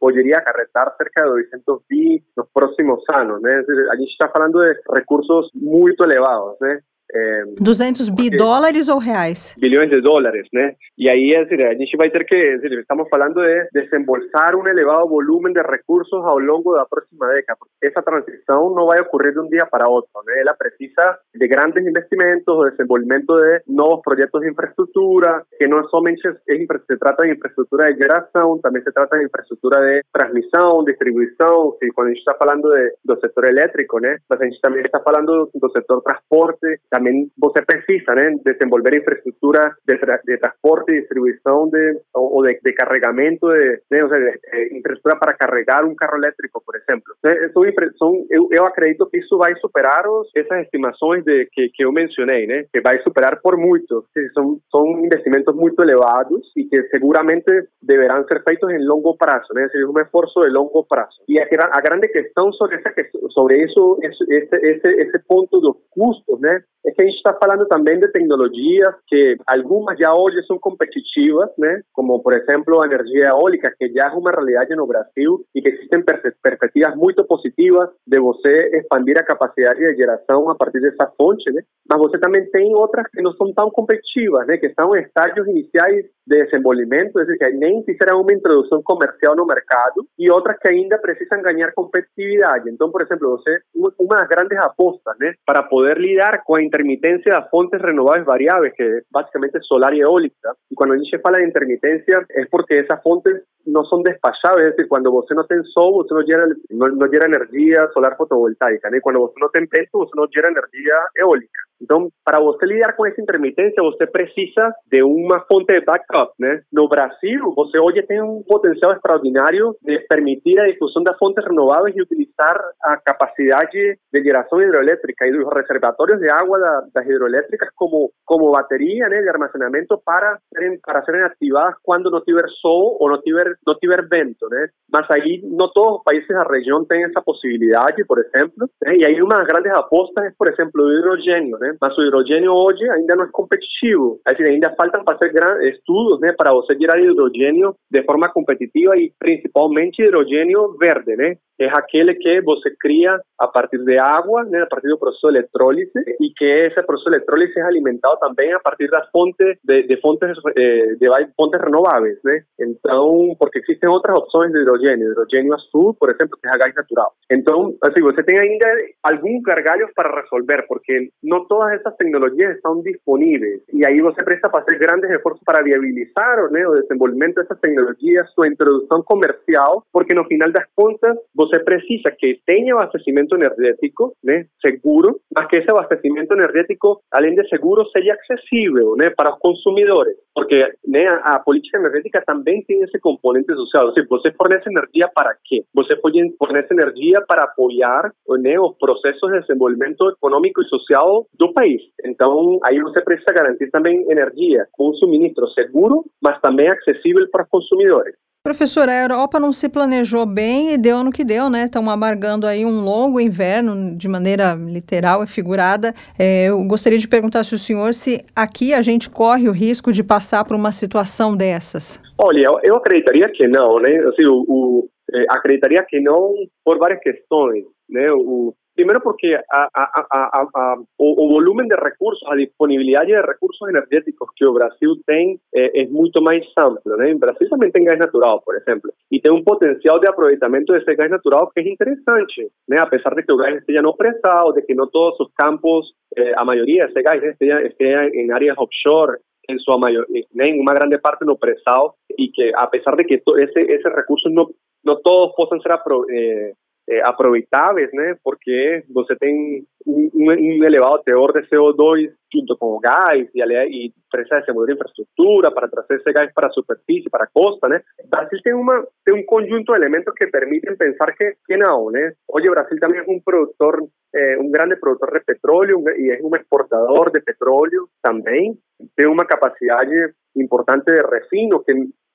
poderia acarretar cerca de 200 bi nos próximos anos, né? Decir, a gente está falando de recursos muito elevados, né? É, 200 bi dólares ou reais? Bilhões de dólares, né? E aí, é dizer, a gente vai ter que, dizer, estamos falando de desembolsar um elevado volume de recursos ao longo da próxima década. Essa transição não vai ocorrer de um dia para outro, né? Ela precisa de grandes investimentos, de desenvolvimento de novos projetos de infraestrutura, que não somente se trata de infraestrutura de geração, também se trata de infraestrutura de transmissão, distribuição, que quando a gente está falando de, do setor elétrico, né? Mas a gente também está falando do setor transporte, também você precisa né, desenvolver infraestrutura de, tra de transporte distribuição de, ou de, de carregamento, de, né, ou seja, de, para carregar um carro elétrico, por exemplo. São, são, eu, eu acredito que isso vai superar os, essas estimações de, que, que eu mencionei, né, que vai superar por muito. São, são investimentos muito elevados e que seguramente deverão ser feitos em longo prazo, né, é um esforço de longo prazo. E a, a grande questão sobre, essa, sobre isso, esse, esse, esse ponto dos custos, né, que a gente está falando também de tecnologias que algumas já hoje são competitivas, né? Como, por exemplo, a energia eólica, que já é uma realidade no Brasil e que existem perspectivas muito positivas de você expandir a capacidade de geração a partir dessa fonte, né? Mas você também tem outras que não são tão competitivas, né? Que estão em estágios iniciais de desenvolvimento, é que nem fizeram uma introdução comercial no mercado e outras que ainda precisam ganhar competitividade. Então, por exemplo, você uma das grandes apostas, né, para poder lidar com a intermitencia de fuentes renovables variables, que básicamente es solar y eólica. Y cuando dice fala de intermitencia es porque esas fuentes no son despachables, es decir, cuando usted no tiene sol, usted no genera, no, no energía solar fotovoltaica, ¿no? cuando usted no tiene viento, usted no genera energía eólica. Entonces, para usted lidiar con esa intermitencia, usted precisa de una fuente de backup, ¿no? No Brasil, usted hoy tiene un potencial extraordinario de permitir la difusión de fuentes renovables y utilizar a capacidad de, generación hidroeléctrica y los reservatorios de agua de las hidroeléctricas como, como batería ¿no? de almacenamiento para para ser activadas cuando no tiver sol o no tiver, no tiver vento, ¿no? Mas ahí no todos los países de la región tienen esa posibilidad, por ejemplo, y hay unas grandes apostas, es por ejemplo el hidrogênio, né? Mas o hidrogênio hoje ainda não é competitivo. É decir, ainda faltam fazer estudos, né, para você gerar hidrogênio de forma competitiva e principalmente hidrogênio verde, né? É aquele que você cria a partir de água, né, a partir do processo de eletrólise e que esse processo de eletrólise é alimentado também a partir das fontes de, de fontes eh, de fontes renováveis, né? Então, porque existem outras opções de hidrogênio, hidrogênio azul, por exemplo, que é a gás natural. Então, assim, você tem ainda alguns gargalhos para resolver, porque não todas essas tecnologias estão disponíveis. E aí você precisa fazer grandes esforços para viabilizar né, o desenvolvimento dessas tecnologias, sua introdução comercial, porque no final das contas você precisa que tenha abastecimento energético, né, seguro, mas que esse abastecimento energético, além de seguro, seja acessível, né, para os consumidores, porque né, a, a política energética também tem esse componente social. Ou seja, você fornece energia para quê? Você fornece energia para apoiar né, os processos de desenvolvimento econômico e social do país. Então, aí você precisa garantir também energia com um suministro seguro, mas também acessível para consumidores. Professor, a Europa não se planejou bem e deu no que deu, né? Estão amargando aí um longo inverno de maneira literal e figurada. É, eu gostaria de perguntar se o senhor se aqui a gente corre o risco de passar por uma situação dessas. Olha, eu acreditaria que não, né? Assim, o, o eh, acreditaria que não por várias questões, né? O, Primero porque a, a, a, o, o, volumen de recursos, a disponibilidad de recursos energéticos que o Brasil tem eh, más amplio. ¿no? En Brasil también tem gás natural, por ejemplo, y tiene un potencial de aprovechamiento de ese gás natural que es interesante, ¿no? a pesar de que el gas esté ya no prestado, de que no todos sus campos, eh, a mayoría de ese gas esté, esté en áreas offshore, en su mayor, en una grande parte no prestado, y que a pesar de que ese, ese recurso no, no todos puedan ser apro, eh, eh, aproveitáveis, né? Porque você tem um, um, elevado teor de CO2 junto com o gás e, e precisa desenvolver infraestrutura para trazer esse gás para a superfície, para a costa, né? Brasil tem uma tem um conjunto de elementos que permitem pensar que, que não, né? Hoje Brasil também é um produtor, eh, um grande produtor de petróleo e é um exportador de petróleo também. Tem uma capacidade importante de refino que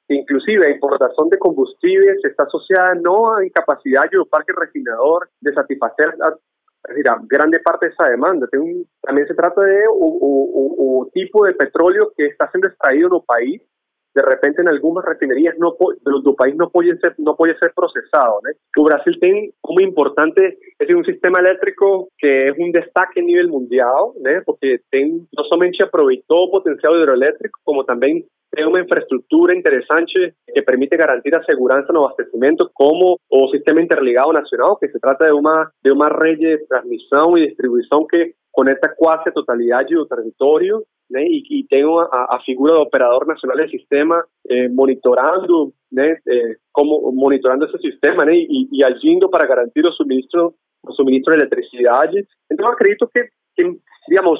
inclusive la importación de combustibles está asociada no a incapacidad del parque refinador de satisfacer decir, grande parte de esa demanda. también se trata de un tipo de petróleo que está siendo extraído en un país de repente en algunas refinerías no del país no puede ser no puede ser procesado ¿no? Brasil tiene como importante es un sistema eléctrico que es un destaque a nivel mundial ¿no? porque no solamente aprovechó potencial hidroeléctrico como también tiene una infraestructura interesante que permite garantir la seguridad en abastecimiento como o sistema interligado nacional que se trata de una de una red de transmisión y distribución que conecta casi a totalidad del territorio y, tengo a, figura de operador nacional del sistema eh, monitorando eh, como monitorando ese sistema y, y, agindo para garantir el suministro el suministro de electricidad. Entonces acredito que, digamos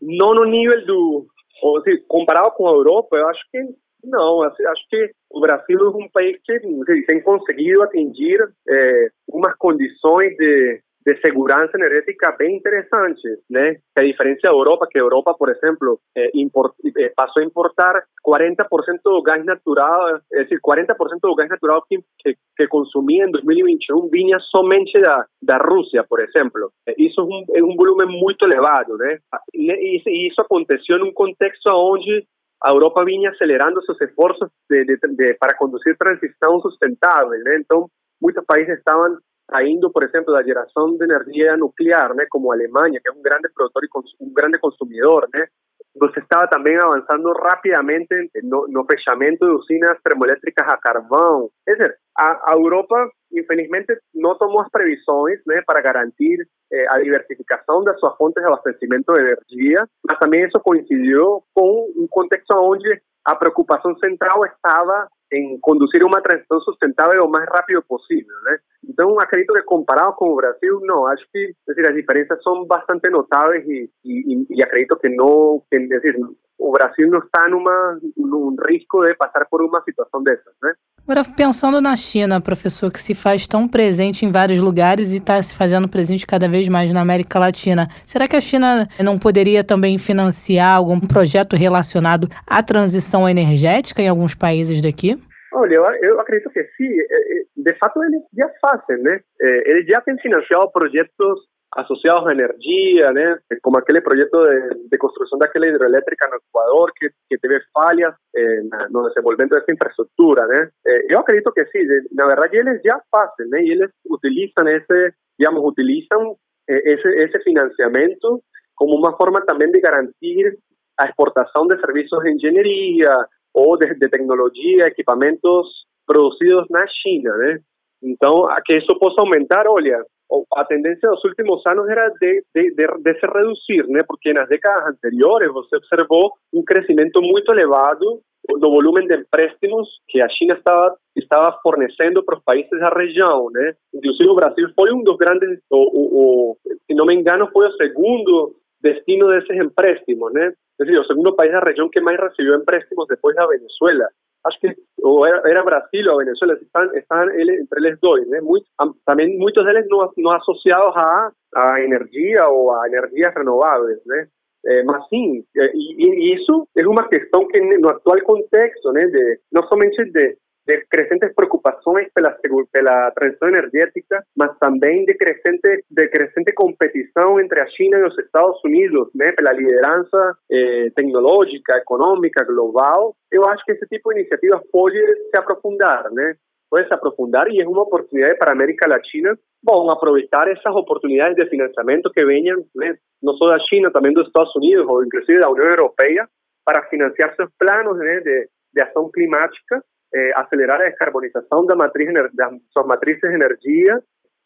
no no nivel do ou, comparado con Europa yo acho que no acho que Brasil es un país que ha conseguido atingir eh, unas condiciones de de seguridad energética bien interesantes, ¿no? a diferencia de Europa, que Europa, por ejemplo, eh, eh, pasó a importar 40% de gas natural, es decir, 40% de gas natural que, que, consumía en 2021 vinha somente de Rusia, por ejemplo. Eso eh, es un, volumen muy elevado, ¿no? Y, eso aconteció en un contexto donde Europa vinha acelerando sus esfuerzos para conducir transición sustentable, Entonces, muchos países estaban saindo, por ejemplo, la generación de energía nuclear, como Alemania, que es un grande productor y un grande consumidor, ¿no? Você estaba también avanzando rápidamente no, no fechamento de usinas termoeléctricas a carbón. Es decir, a, Europa, infelizmente, no tomó las previsiones para garantir eh, la diversificación de sus fuentes de abastecimiento de energía, pero también eso coincidió con un contexto donde la preocupación central estaba en conducir una transición sustentable lo más rápido posible. Entonces, acredito que comparado con Brasil, no, acho que, es decir, las diferencias son bastante notables y, y, y acredito que no, que, es decir, o Brasil não está numa, num risco de passar por uma situação dessas, né? Agora, pensando na China, professor, que se faz tão presente em vários lugares e está se fazendo presente cada vez mais na América Latina, será que a China não poderia também financiar algum projeto relacionado à transição energética em alguns países daqui? Olha, eu, acredito que sim. De fato, eles já fazem, né? Eles já têm financiado projetos asociados a energía, como aquel proyecto de, construcción de aquella hidroeléctrica en Ecuador que, que tiene fallas en el desenvolvimiento de esta infraestructura. Eh, yo acredito que sí, la verdad ellos ya hacen, y ellos utilizan ese, digamos, utilizan eh, ese, ese financiamiento como una forma también de garantir la exportación de servicios de ingeniería o de, de tecnología, equipamientos producidos en China. Entonces, a que eso pueda aumentar, oye, a tendencia de los últimos años era de, de, de, se reducir, porque en las décadas anteriores se observó un crecimiento muy elevado el volumen de empréstimos que a China estaba estaba forneciendo para los países de la región. Inclusive Brasil fue uno de los grandes, o, si no me engano, fue el segundo destino de esos empréstimo, Es decir, el segundo país de la región que más recibió empréstimos después de Venezuela acho que o era, era ou Venezuela, están, están entre eles dois, né? Muito, também muitos deles não, não associados a energia ou a energias renováveis, né? Eh, mas sim, eh, e, e, isso é uma questão que no atual contexto, né, de, não somente de de crecientes preocupaciones por la transición energética, mas también de creciente, de creciente competición entre China y los Estados Unidos, ¿no? la lideranza eh, tecnológica, económica, global. Yo acho que ese tipo de iniciativas puede se aprofundar, ¿no? puede se aprofundar y es una oportunidad para América Latina, bueno, aprovechar esas oportunidades de financiamiento que vengan, no solo de China, también de Estados Unidos o inclusive de la Unión Europea, para financiar sus planos de, de acción climática eh, acelerar a descarbonização da matriz, das suas matrizes de energia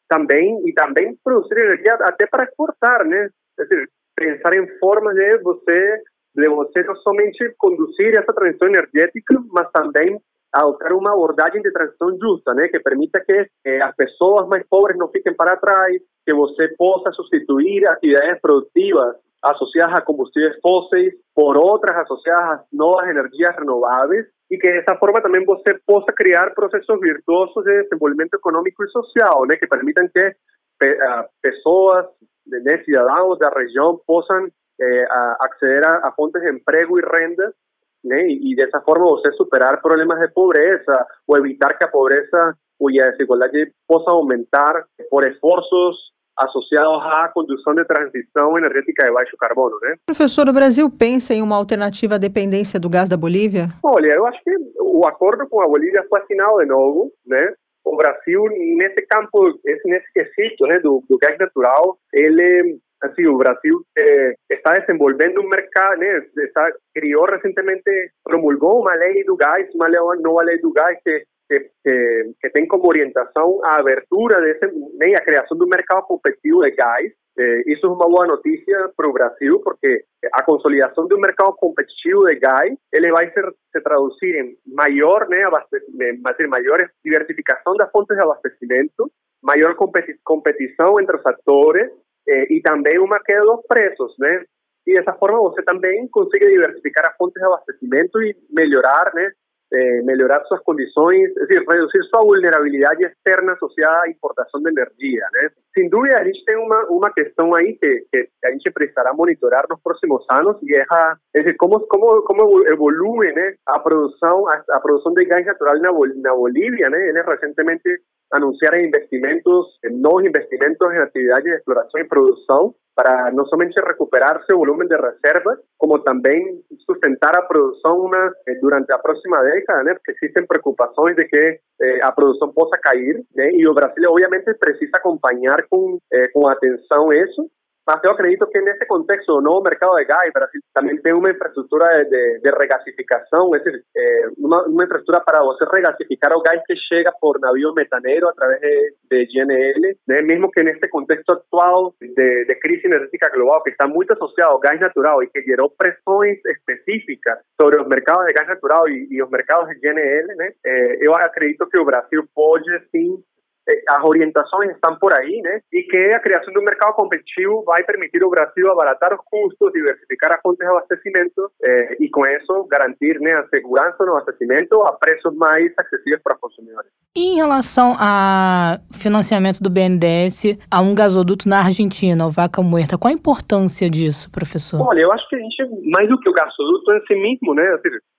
também e também produzir energia até para exportar, né? É decir, pensar em formas de você de você não somente conduzir essa transição energética, mas também adotar uma abordagem de transição justa, né, que permita que eh, as pessoas mais pobres não fiquem para trás, que você possa substituir atividades produtivas asociadas a combustibles fósiles por otras asociadas a nuevas energías renovables y que de esa forma también você possa crear procesos virtuosos de desenvolvimiento económico y social, que permitan que uh, pessoas, ciudadanos de la región puedan eh, acceder a, a, fontes de empleo y renda né? E, dessa forma você superar problemas de pobreza ou evitar que a pobreza ou a desigualdade possa aumentar por esforços associados à condução de transição energética de baixo carbono, né? Professor, o Brasil pensa em uma alternativa à dependência do gás da Bolívia? Olha, eu acho que o acordo com a Bolívia foi assinado de novo, né? O Brasil, nesse campo, nesse quesito né, do, do gás natural, ele assim, o Brasil eh, está desenvolvendo um mercado, né, está, criou recentemente, promulgou uma lei do gás, uma nova lei do gás que que, que, que tem como orientação a abertura desse, né, a criação do mercado competitivo de gás. Eh, isso é uma boa notícia para o Brasil, porque a consolidação do mercado competitivo de gás ele vai ser, se traduzir em maior, né, abastecimento, maior diversificação das fontes de abastecimento, maior competi entre os atores eh, e também uma queda dos preços, né? E dessa forma você também consegue diversificar as fontes de abastecimento e melhorar, né, eh, melhorar sus condiciones, es decir, reducir su vulnerabilidad externa asociada a importación de energía. Sin duda, a gente tem uma, uma questão aí que, a gente precisará monitorar nos próximos anos e é, a, é decir, como, como, como evolui né, a, produção, a, a de gás natural na, na Bolívia. Né? Eles recentemente anunciaram investimentos, novos investimentos em atividades de exploração e produção para no solamente recuperar su volumen de reservas, como también sustentar a producción eh, durante la próxima década, porque existen preocupaciones de que eh, a producción possa cair, y el Brasil obviamente precisa acompañar con, eh, con atención eso, Mas eu acredito que nesse contexto, o novo mercado de gás, Brasil também tem uma infraestrutura de, de regasificação, é, decir, é, uma, uma, infraestrutura para você regasificar o gás que chega por navio metaneiro através de, de GNL, né? mesmo que neste contexto atual de, de, crise energética global, que está muito associado ao gás natural e que gerou pressões específicas sobre os mercados de gás natural e, e os mercados de GNL, né? É, eu acredito que o Brasil pode, sim, Eh, as orientações estão por aí, né? E que a criação de um mercado competitivo vai permitir ao Brasil abaratar os custos, diversificar as fontes de abastecimento eh, e com isso garantir né, a segurança no abastecimento a preços mais acessíveis para os consumidores. E em relação ao financiamento do BNDES a um gasoduto na Argentina, o Vaca Muerta, qual a importância disso, professor? Olha, eu acho que a gente, mais do que o gasoduto em si mesmo, né?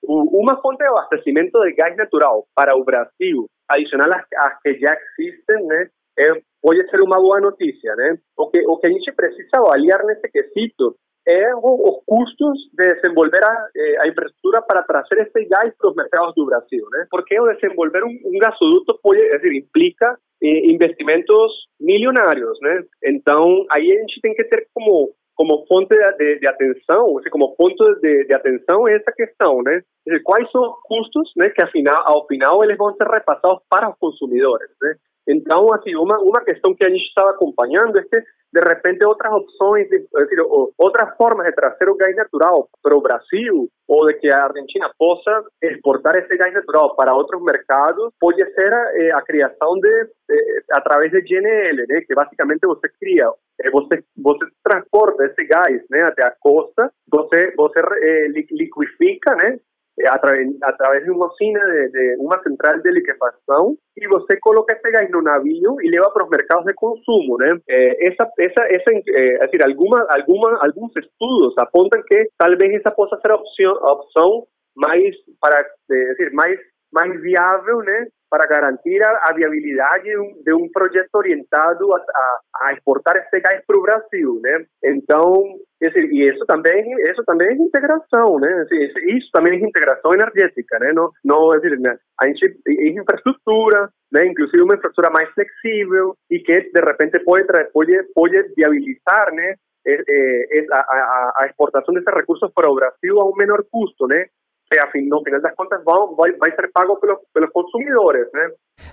Uma fonte de abastecimento de gás natural para o Brasil adicional às, que já existem, né, é, pode ser uma boa notícia, né? O que, o que a gente precisa avaliar nesse quesito é os custos de desenvolver a, eh, a infraestrutura para trazer esse gás para os mercados do Brasil, né? Porque o desenvolver um, um gasoduto pode, é decir, implica eh, investimentos milionários, né? Então, aí a gente tem que ter como como fonte de, de atenção, assim, como ponto de, de atenção essa questão, né? Quais são os custos, né, que afinal, ao final eles vão ser repassados para os consumidores, né? Então, assim, uma, uma questão que a gente estava acompanhando é que, de repente, outras opções, de, é outras formas de trazer o gás natural para o Brasil, ou de que a Argentina possa exportar esse gás natural para outros mercados, pode ser eh, a criação de, eh, através de GNL, né, que basicamente você cria, eh, você, você transporta esse gás né, até a costa, você, você eh, liquifica, né, eh, a, través, a través de uma usina, de, de, uma central de liquefação, e você coloca esse gás no navio e leva para os mercados de consumo, né? É, essa, essa, essa, é, assim, alguma, alguma, alguns estudos apontam que talvez essa possa ser a opção, a opção mais para, é, decir, mais mais viável, né, para garantir a, a viabilidade de um, de um, projeto orientado a, a, a exportar esse gás para o Brasil, né? Então, esse, e isso também, isso também é integração, né? Isso também é integração energética, né? Não, não, é dizer, né? a gente é infraestrutura, né? Inclusive uma infraestrutura mais flexível e que de repente pode pode pode viabilizar, né? É, é, a, a, a, exportação desses recursos para o Brasil a um menor custo, né? Que no final das contas vão, vai, vai ser pago pelos, pelos consumidores, né?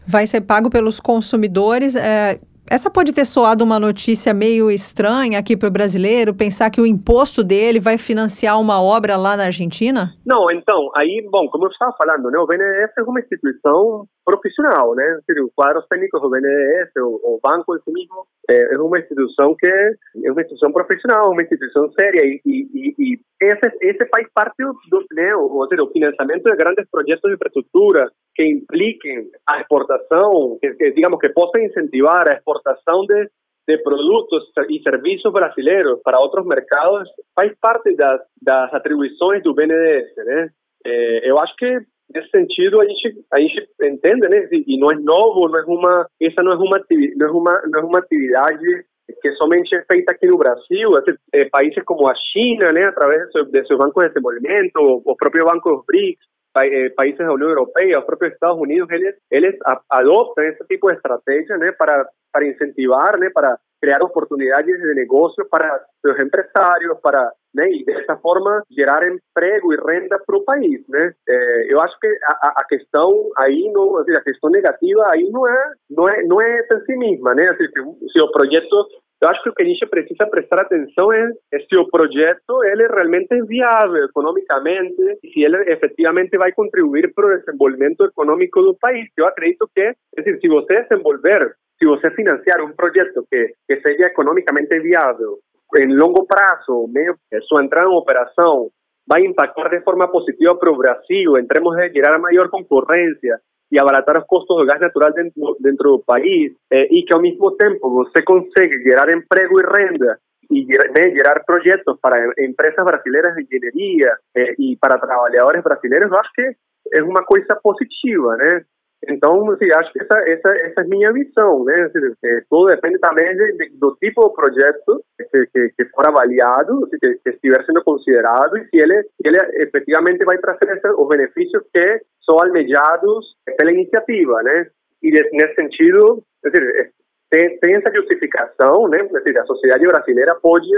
Vai ser pago pelos consumidores. É, essa pode ter soado uma notícia meio estranha aqui para o brasileiro, pensar que o imposto dele vai financiar uma obra lá na Argentina? Não, então, aí, bom, como eu estava falando, né, o BNDES é uma instituição profissional, né? Os quadros técnicos do BNDES, o, o banco em si mesmo, é, é, uma instituição que é uma instituição profissional, uma instituição séria e, e, e esse, faz parte do, né, seja, o financiamento de grandes projetos de infraestrutura que impliquem a exportação, que, que digamos que possam incentivar a exportação de, de produtos e serviços brasileiros para outros mercados, faz parte das, das atribuições do BNDES, né? É, eu acho que nesse sentido a gente a gente entende, né? E não é novo, não é uma essa não é uma não é uma não é uma atividade que somente é feita aqui no Brasil, é, países como a China, né, através de, seus, de seus bancos de desenvolvimento, os próprios bancos BRICS, eh, países da União Europeia, os próprios Estados Unidos, eles, eles adoptam tipo de estratégia né, para, para incentivar, para criar oportunidades de negócio para os empresários, para né, e dessa forma gerar emprego e renda para o país, né? É, eu acho que a, a questão aí não, a questão negativa aí não é não é não é em si mesma, né? Se, o projeto eu acho que o que a gente precisa prestar atenção é, é se o projeto ele realmente é viável economicamente se ele efetivamente vai contribuir para o desenvolvimento econômico do país. Eu acredito que, é decir, se você desenvolver, se você financiar um projeto que, que seja economicamente viável em longo prazo, meio, sua entrada em operação vai impactar de forma positiva para Brasil em termos de gerar maior concorrência, e abaratar os custos do gás natural dentro, dentro do país eh, que ao mesmo tempo você consegue gerar emprego e renda né, gerar projetos para empresas brasileiras de engenharia eh, e para trabalhadores brasileiros, eu acho que é uma coisa positiva, né? Então, assim, acho que essa, essa, essa é a minha visão, né? Assim, é, tudo depende também de, de, do tipo de projeto que, que, que for avaliado, que, que, estiver sendo considerado e se ele, ele efetivamente vai trazer os benefícios que são almejados pela iniciativa, né? E nesse sentido, dizer, tem, tem essa justificação, né? A sociedade brasileira pode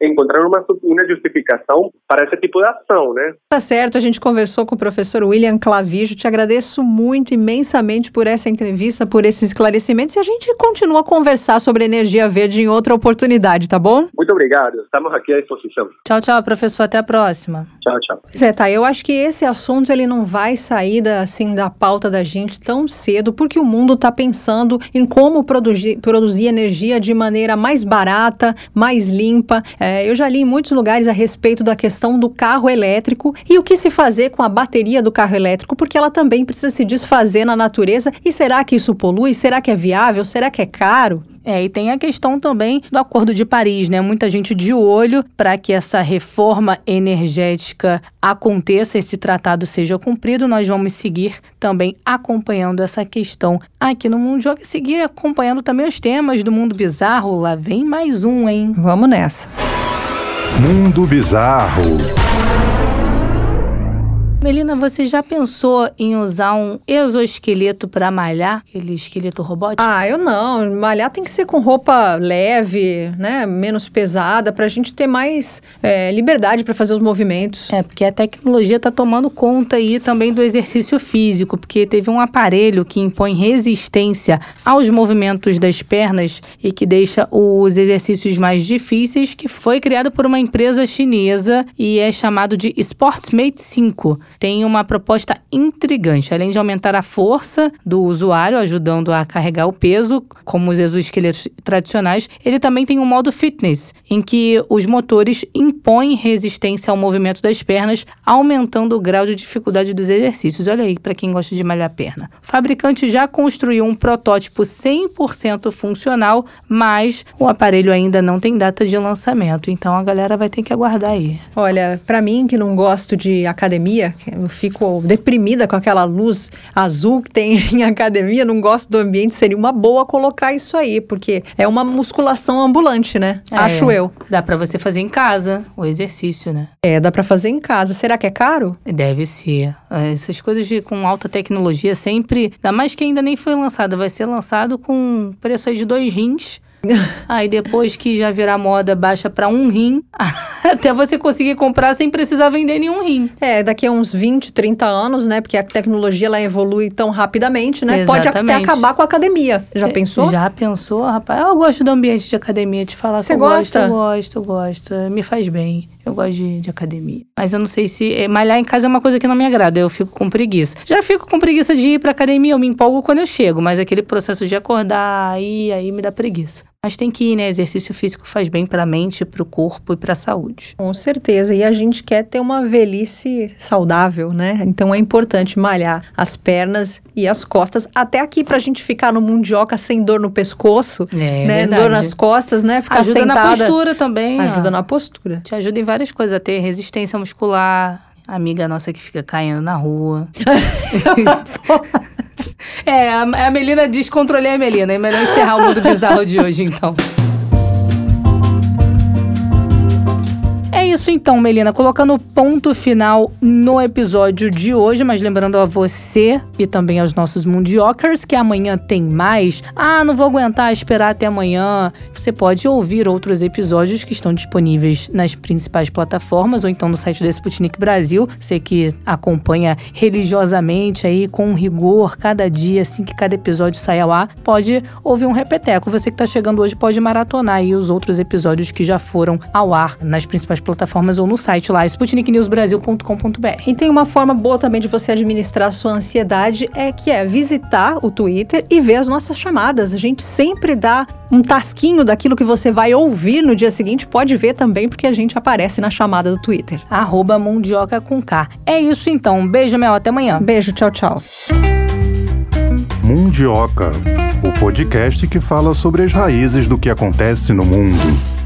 encontrar uma, uma justificação para esse tipo de ação, né? Tá certo, a gente conversou com o professor William Clavijo, te agradeço muito, imensamente por essa entrevista, por esses esclarecimentos e a gente continua a conversar sobre energia verde em outra oportunidade, tá bom? Muito obrigado, estamos aqui à disposição. Tchau, tchau, professor, até a próxima. Tchau, tchau. Zé, tá, eu acho que esse assunto ele não vai sair da, assim, da pauta da gente tão cedo, porque o mundo está pensando em como produzir, produzir energia de maneira mais barata, mais limpa, é, é, eu já li em muitos lugares a respeito da questão do carro elétrico e o que se fazer com a bateria do carro elétrico, porque ela também precisa se desfazer na natureza. E será que isso polui? Será que é viável? Será que é caro? É, e tem a questão também do Acordo de Paris, né? Muita gente de olho para que essa reforma energética aconteça, esse tratado seja cumprido. Nós vamos seguir também acompanhando essa questão aqui no Mundo Joga e seguir acompanhando também os temas do Mundo Bizarro. Lá vem mais um, hein? Vamos nessa. Mundo Bizarro. Melina, você já pensou em usar um exoesqueleto para malhar? Aquele esqueleto robótico? Ah, eu não. Malhar tem que ser com roupa leve, né? Menos pesada, para a gente ter mais é, liberdade para fazer os movimentos. É, porque a tecnologia está tomando conta aí também do exercício físico, porque teve um aparelho que impõe resistência aos movimentos das pernas e que deixa os exercícios mais difíceis, que foi criado por uma empresa chinesa e é chamado de Sportsmate 5 tem uma proposta intrigante. Além de aumentar a força do usuário, ajudando a carregar o peso, como os exoesqueletos tradicionais, ele também tem um modo fitness, em que os motores impõem resistência ao movimento das pernas, aumentando o grau de dificuldade dos exercícios. Olha aí, para quem gosta de malhar a perna. O fabricante já construiu um protótipo 100% funcional, mas o aparelho ainda não tem data de lançamento, então a galera vai ter que aguardar aí. Olha, para mim que não gosto de academia, eu fico deprimida com aquela luz azul que tem em academia, não gosto do ambiente. Seria uma boa colocar isso aí, porque é uma musculação ambulante, né? É, Acho eu. Dá para você fazer em casa o exercício, né? É, dá para fazer em casa. Será que é caro? Deve ser. É, essas coisas de, com alta tecnologia sempre, ainda mais que ainda nem foi lançado, vai ser lançado com preço aí de dois rins Aí depois que já virar moda, baixa para um rim, até você conseguir comprar sem precisar vender nenhum rim. É, daqui a uns 20, 30 anos, né? Porque a tecnologia ela evolui tão rapidamente, né? Exatamente. Pode até acabar com a academia. Já é, pensou? Já pensou, rapaz? Eu gosto do ambiente de academia, te falar Você gosta? Gosto, eu gosto, eu gosto. Me faz bem. Eu gosto de, de, academia. Mas eu não sei se. É, malhar em casa é uma coisa que não me agrada. Eu fico com preguiça. Já fico com preguiça de ir pra academia. Eu me empolgo quando eu chego. Mas aquele processo de acordar, aí, aí me dá preguiça. Mas tem que ir, né? Exercício físico faz bem para a mente, para o corpo e para a saúde. Com certeza. E a gente quer ter uma velhice saudável, né? Então é importante malhar as pernas e as costas. Até aqui para a gente ficar no mundioca sem dor no pescoço, é, né? Verdade. Dor nas costas, né? Ficar ajuda sentada. na postura também. Ajuda ó. na postura. Te ajuda em várias coisas, a ter resistência muscular, amiga nossa que fica caindo na rua. é, a, Melina descontrolei a Melina. É melhor encerrar o mundo bizarro de hoje, então. Isso então, Melina, colocando ponto final no episódio de hoje, mas lembrando a você e também aos nossos mundiocers que amanhã tem mais. Ah, não vou aguentar esperar até amanhã. Você pode ouvir outros episódios que estão disponíveis nas principais plataformas ou então no site da Sputnik Brasil. Você que acompanha religiosamente aí com rigor cada dia assim que cada episódio sai ao ar, pode ouvir um repeteco. Você que está chegando hoje pode maratonar aí os outros episódios que já foram ao ar nas principais plataformas plataformas ou no site lá, sputniknewsbrasil.com.br. E tem uma forma boa também de você administrar a sua ansiedade, é que é visitar o Twitter e ver as nossas chamadas. A gente sempre dá um tasquinho daquilo que você vai ouvir no dia seguinte, pode ver também, porque a gente aparece na chamada do Twitter. Arroba Mundioca com K. É isso então. Beijo, Mel. Até amanhã. Beijo, tchau, tchau. Mundioca, o podcast que fala sobre as raízes do que acontece no mundo.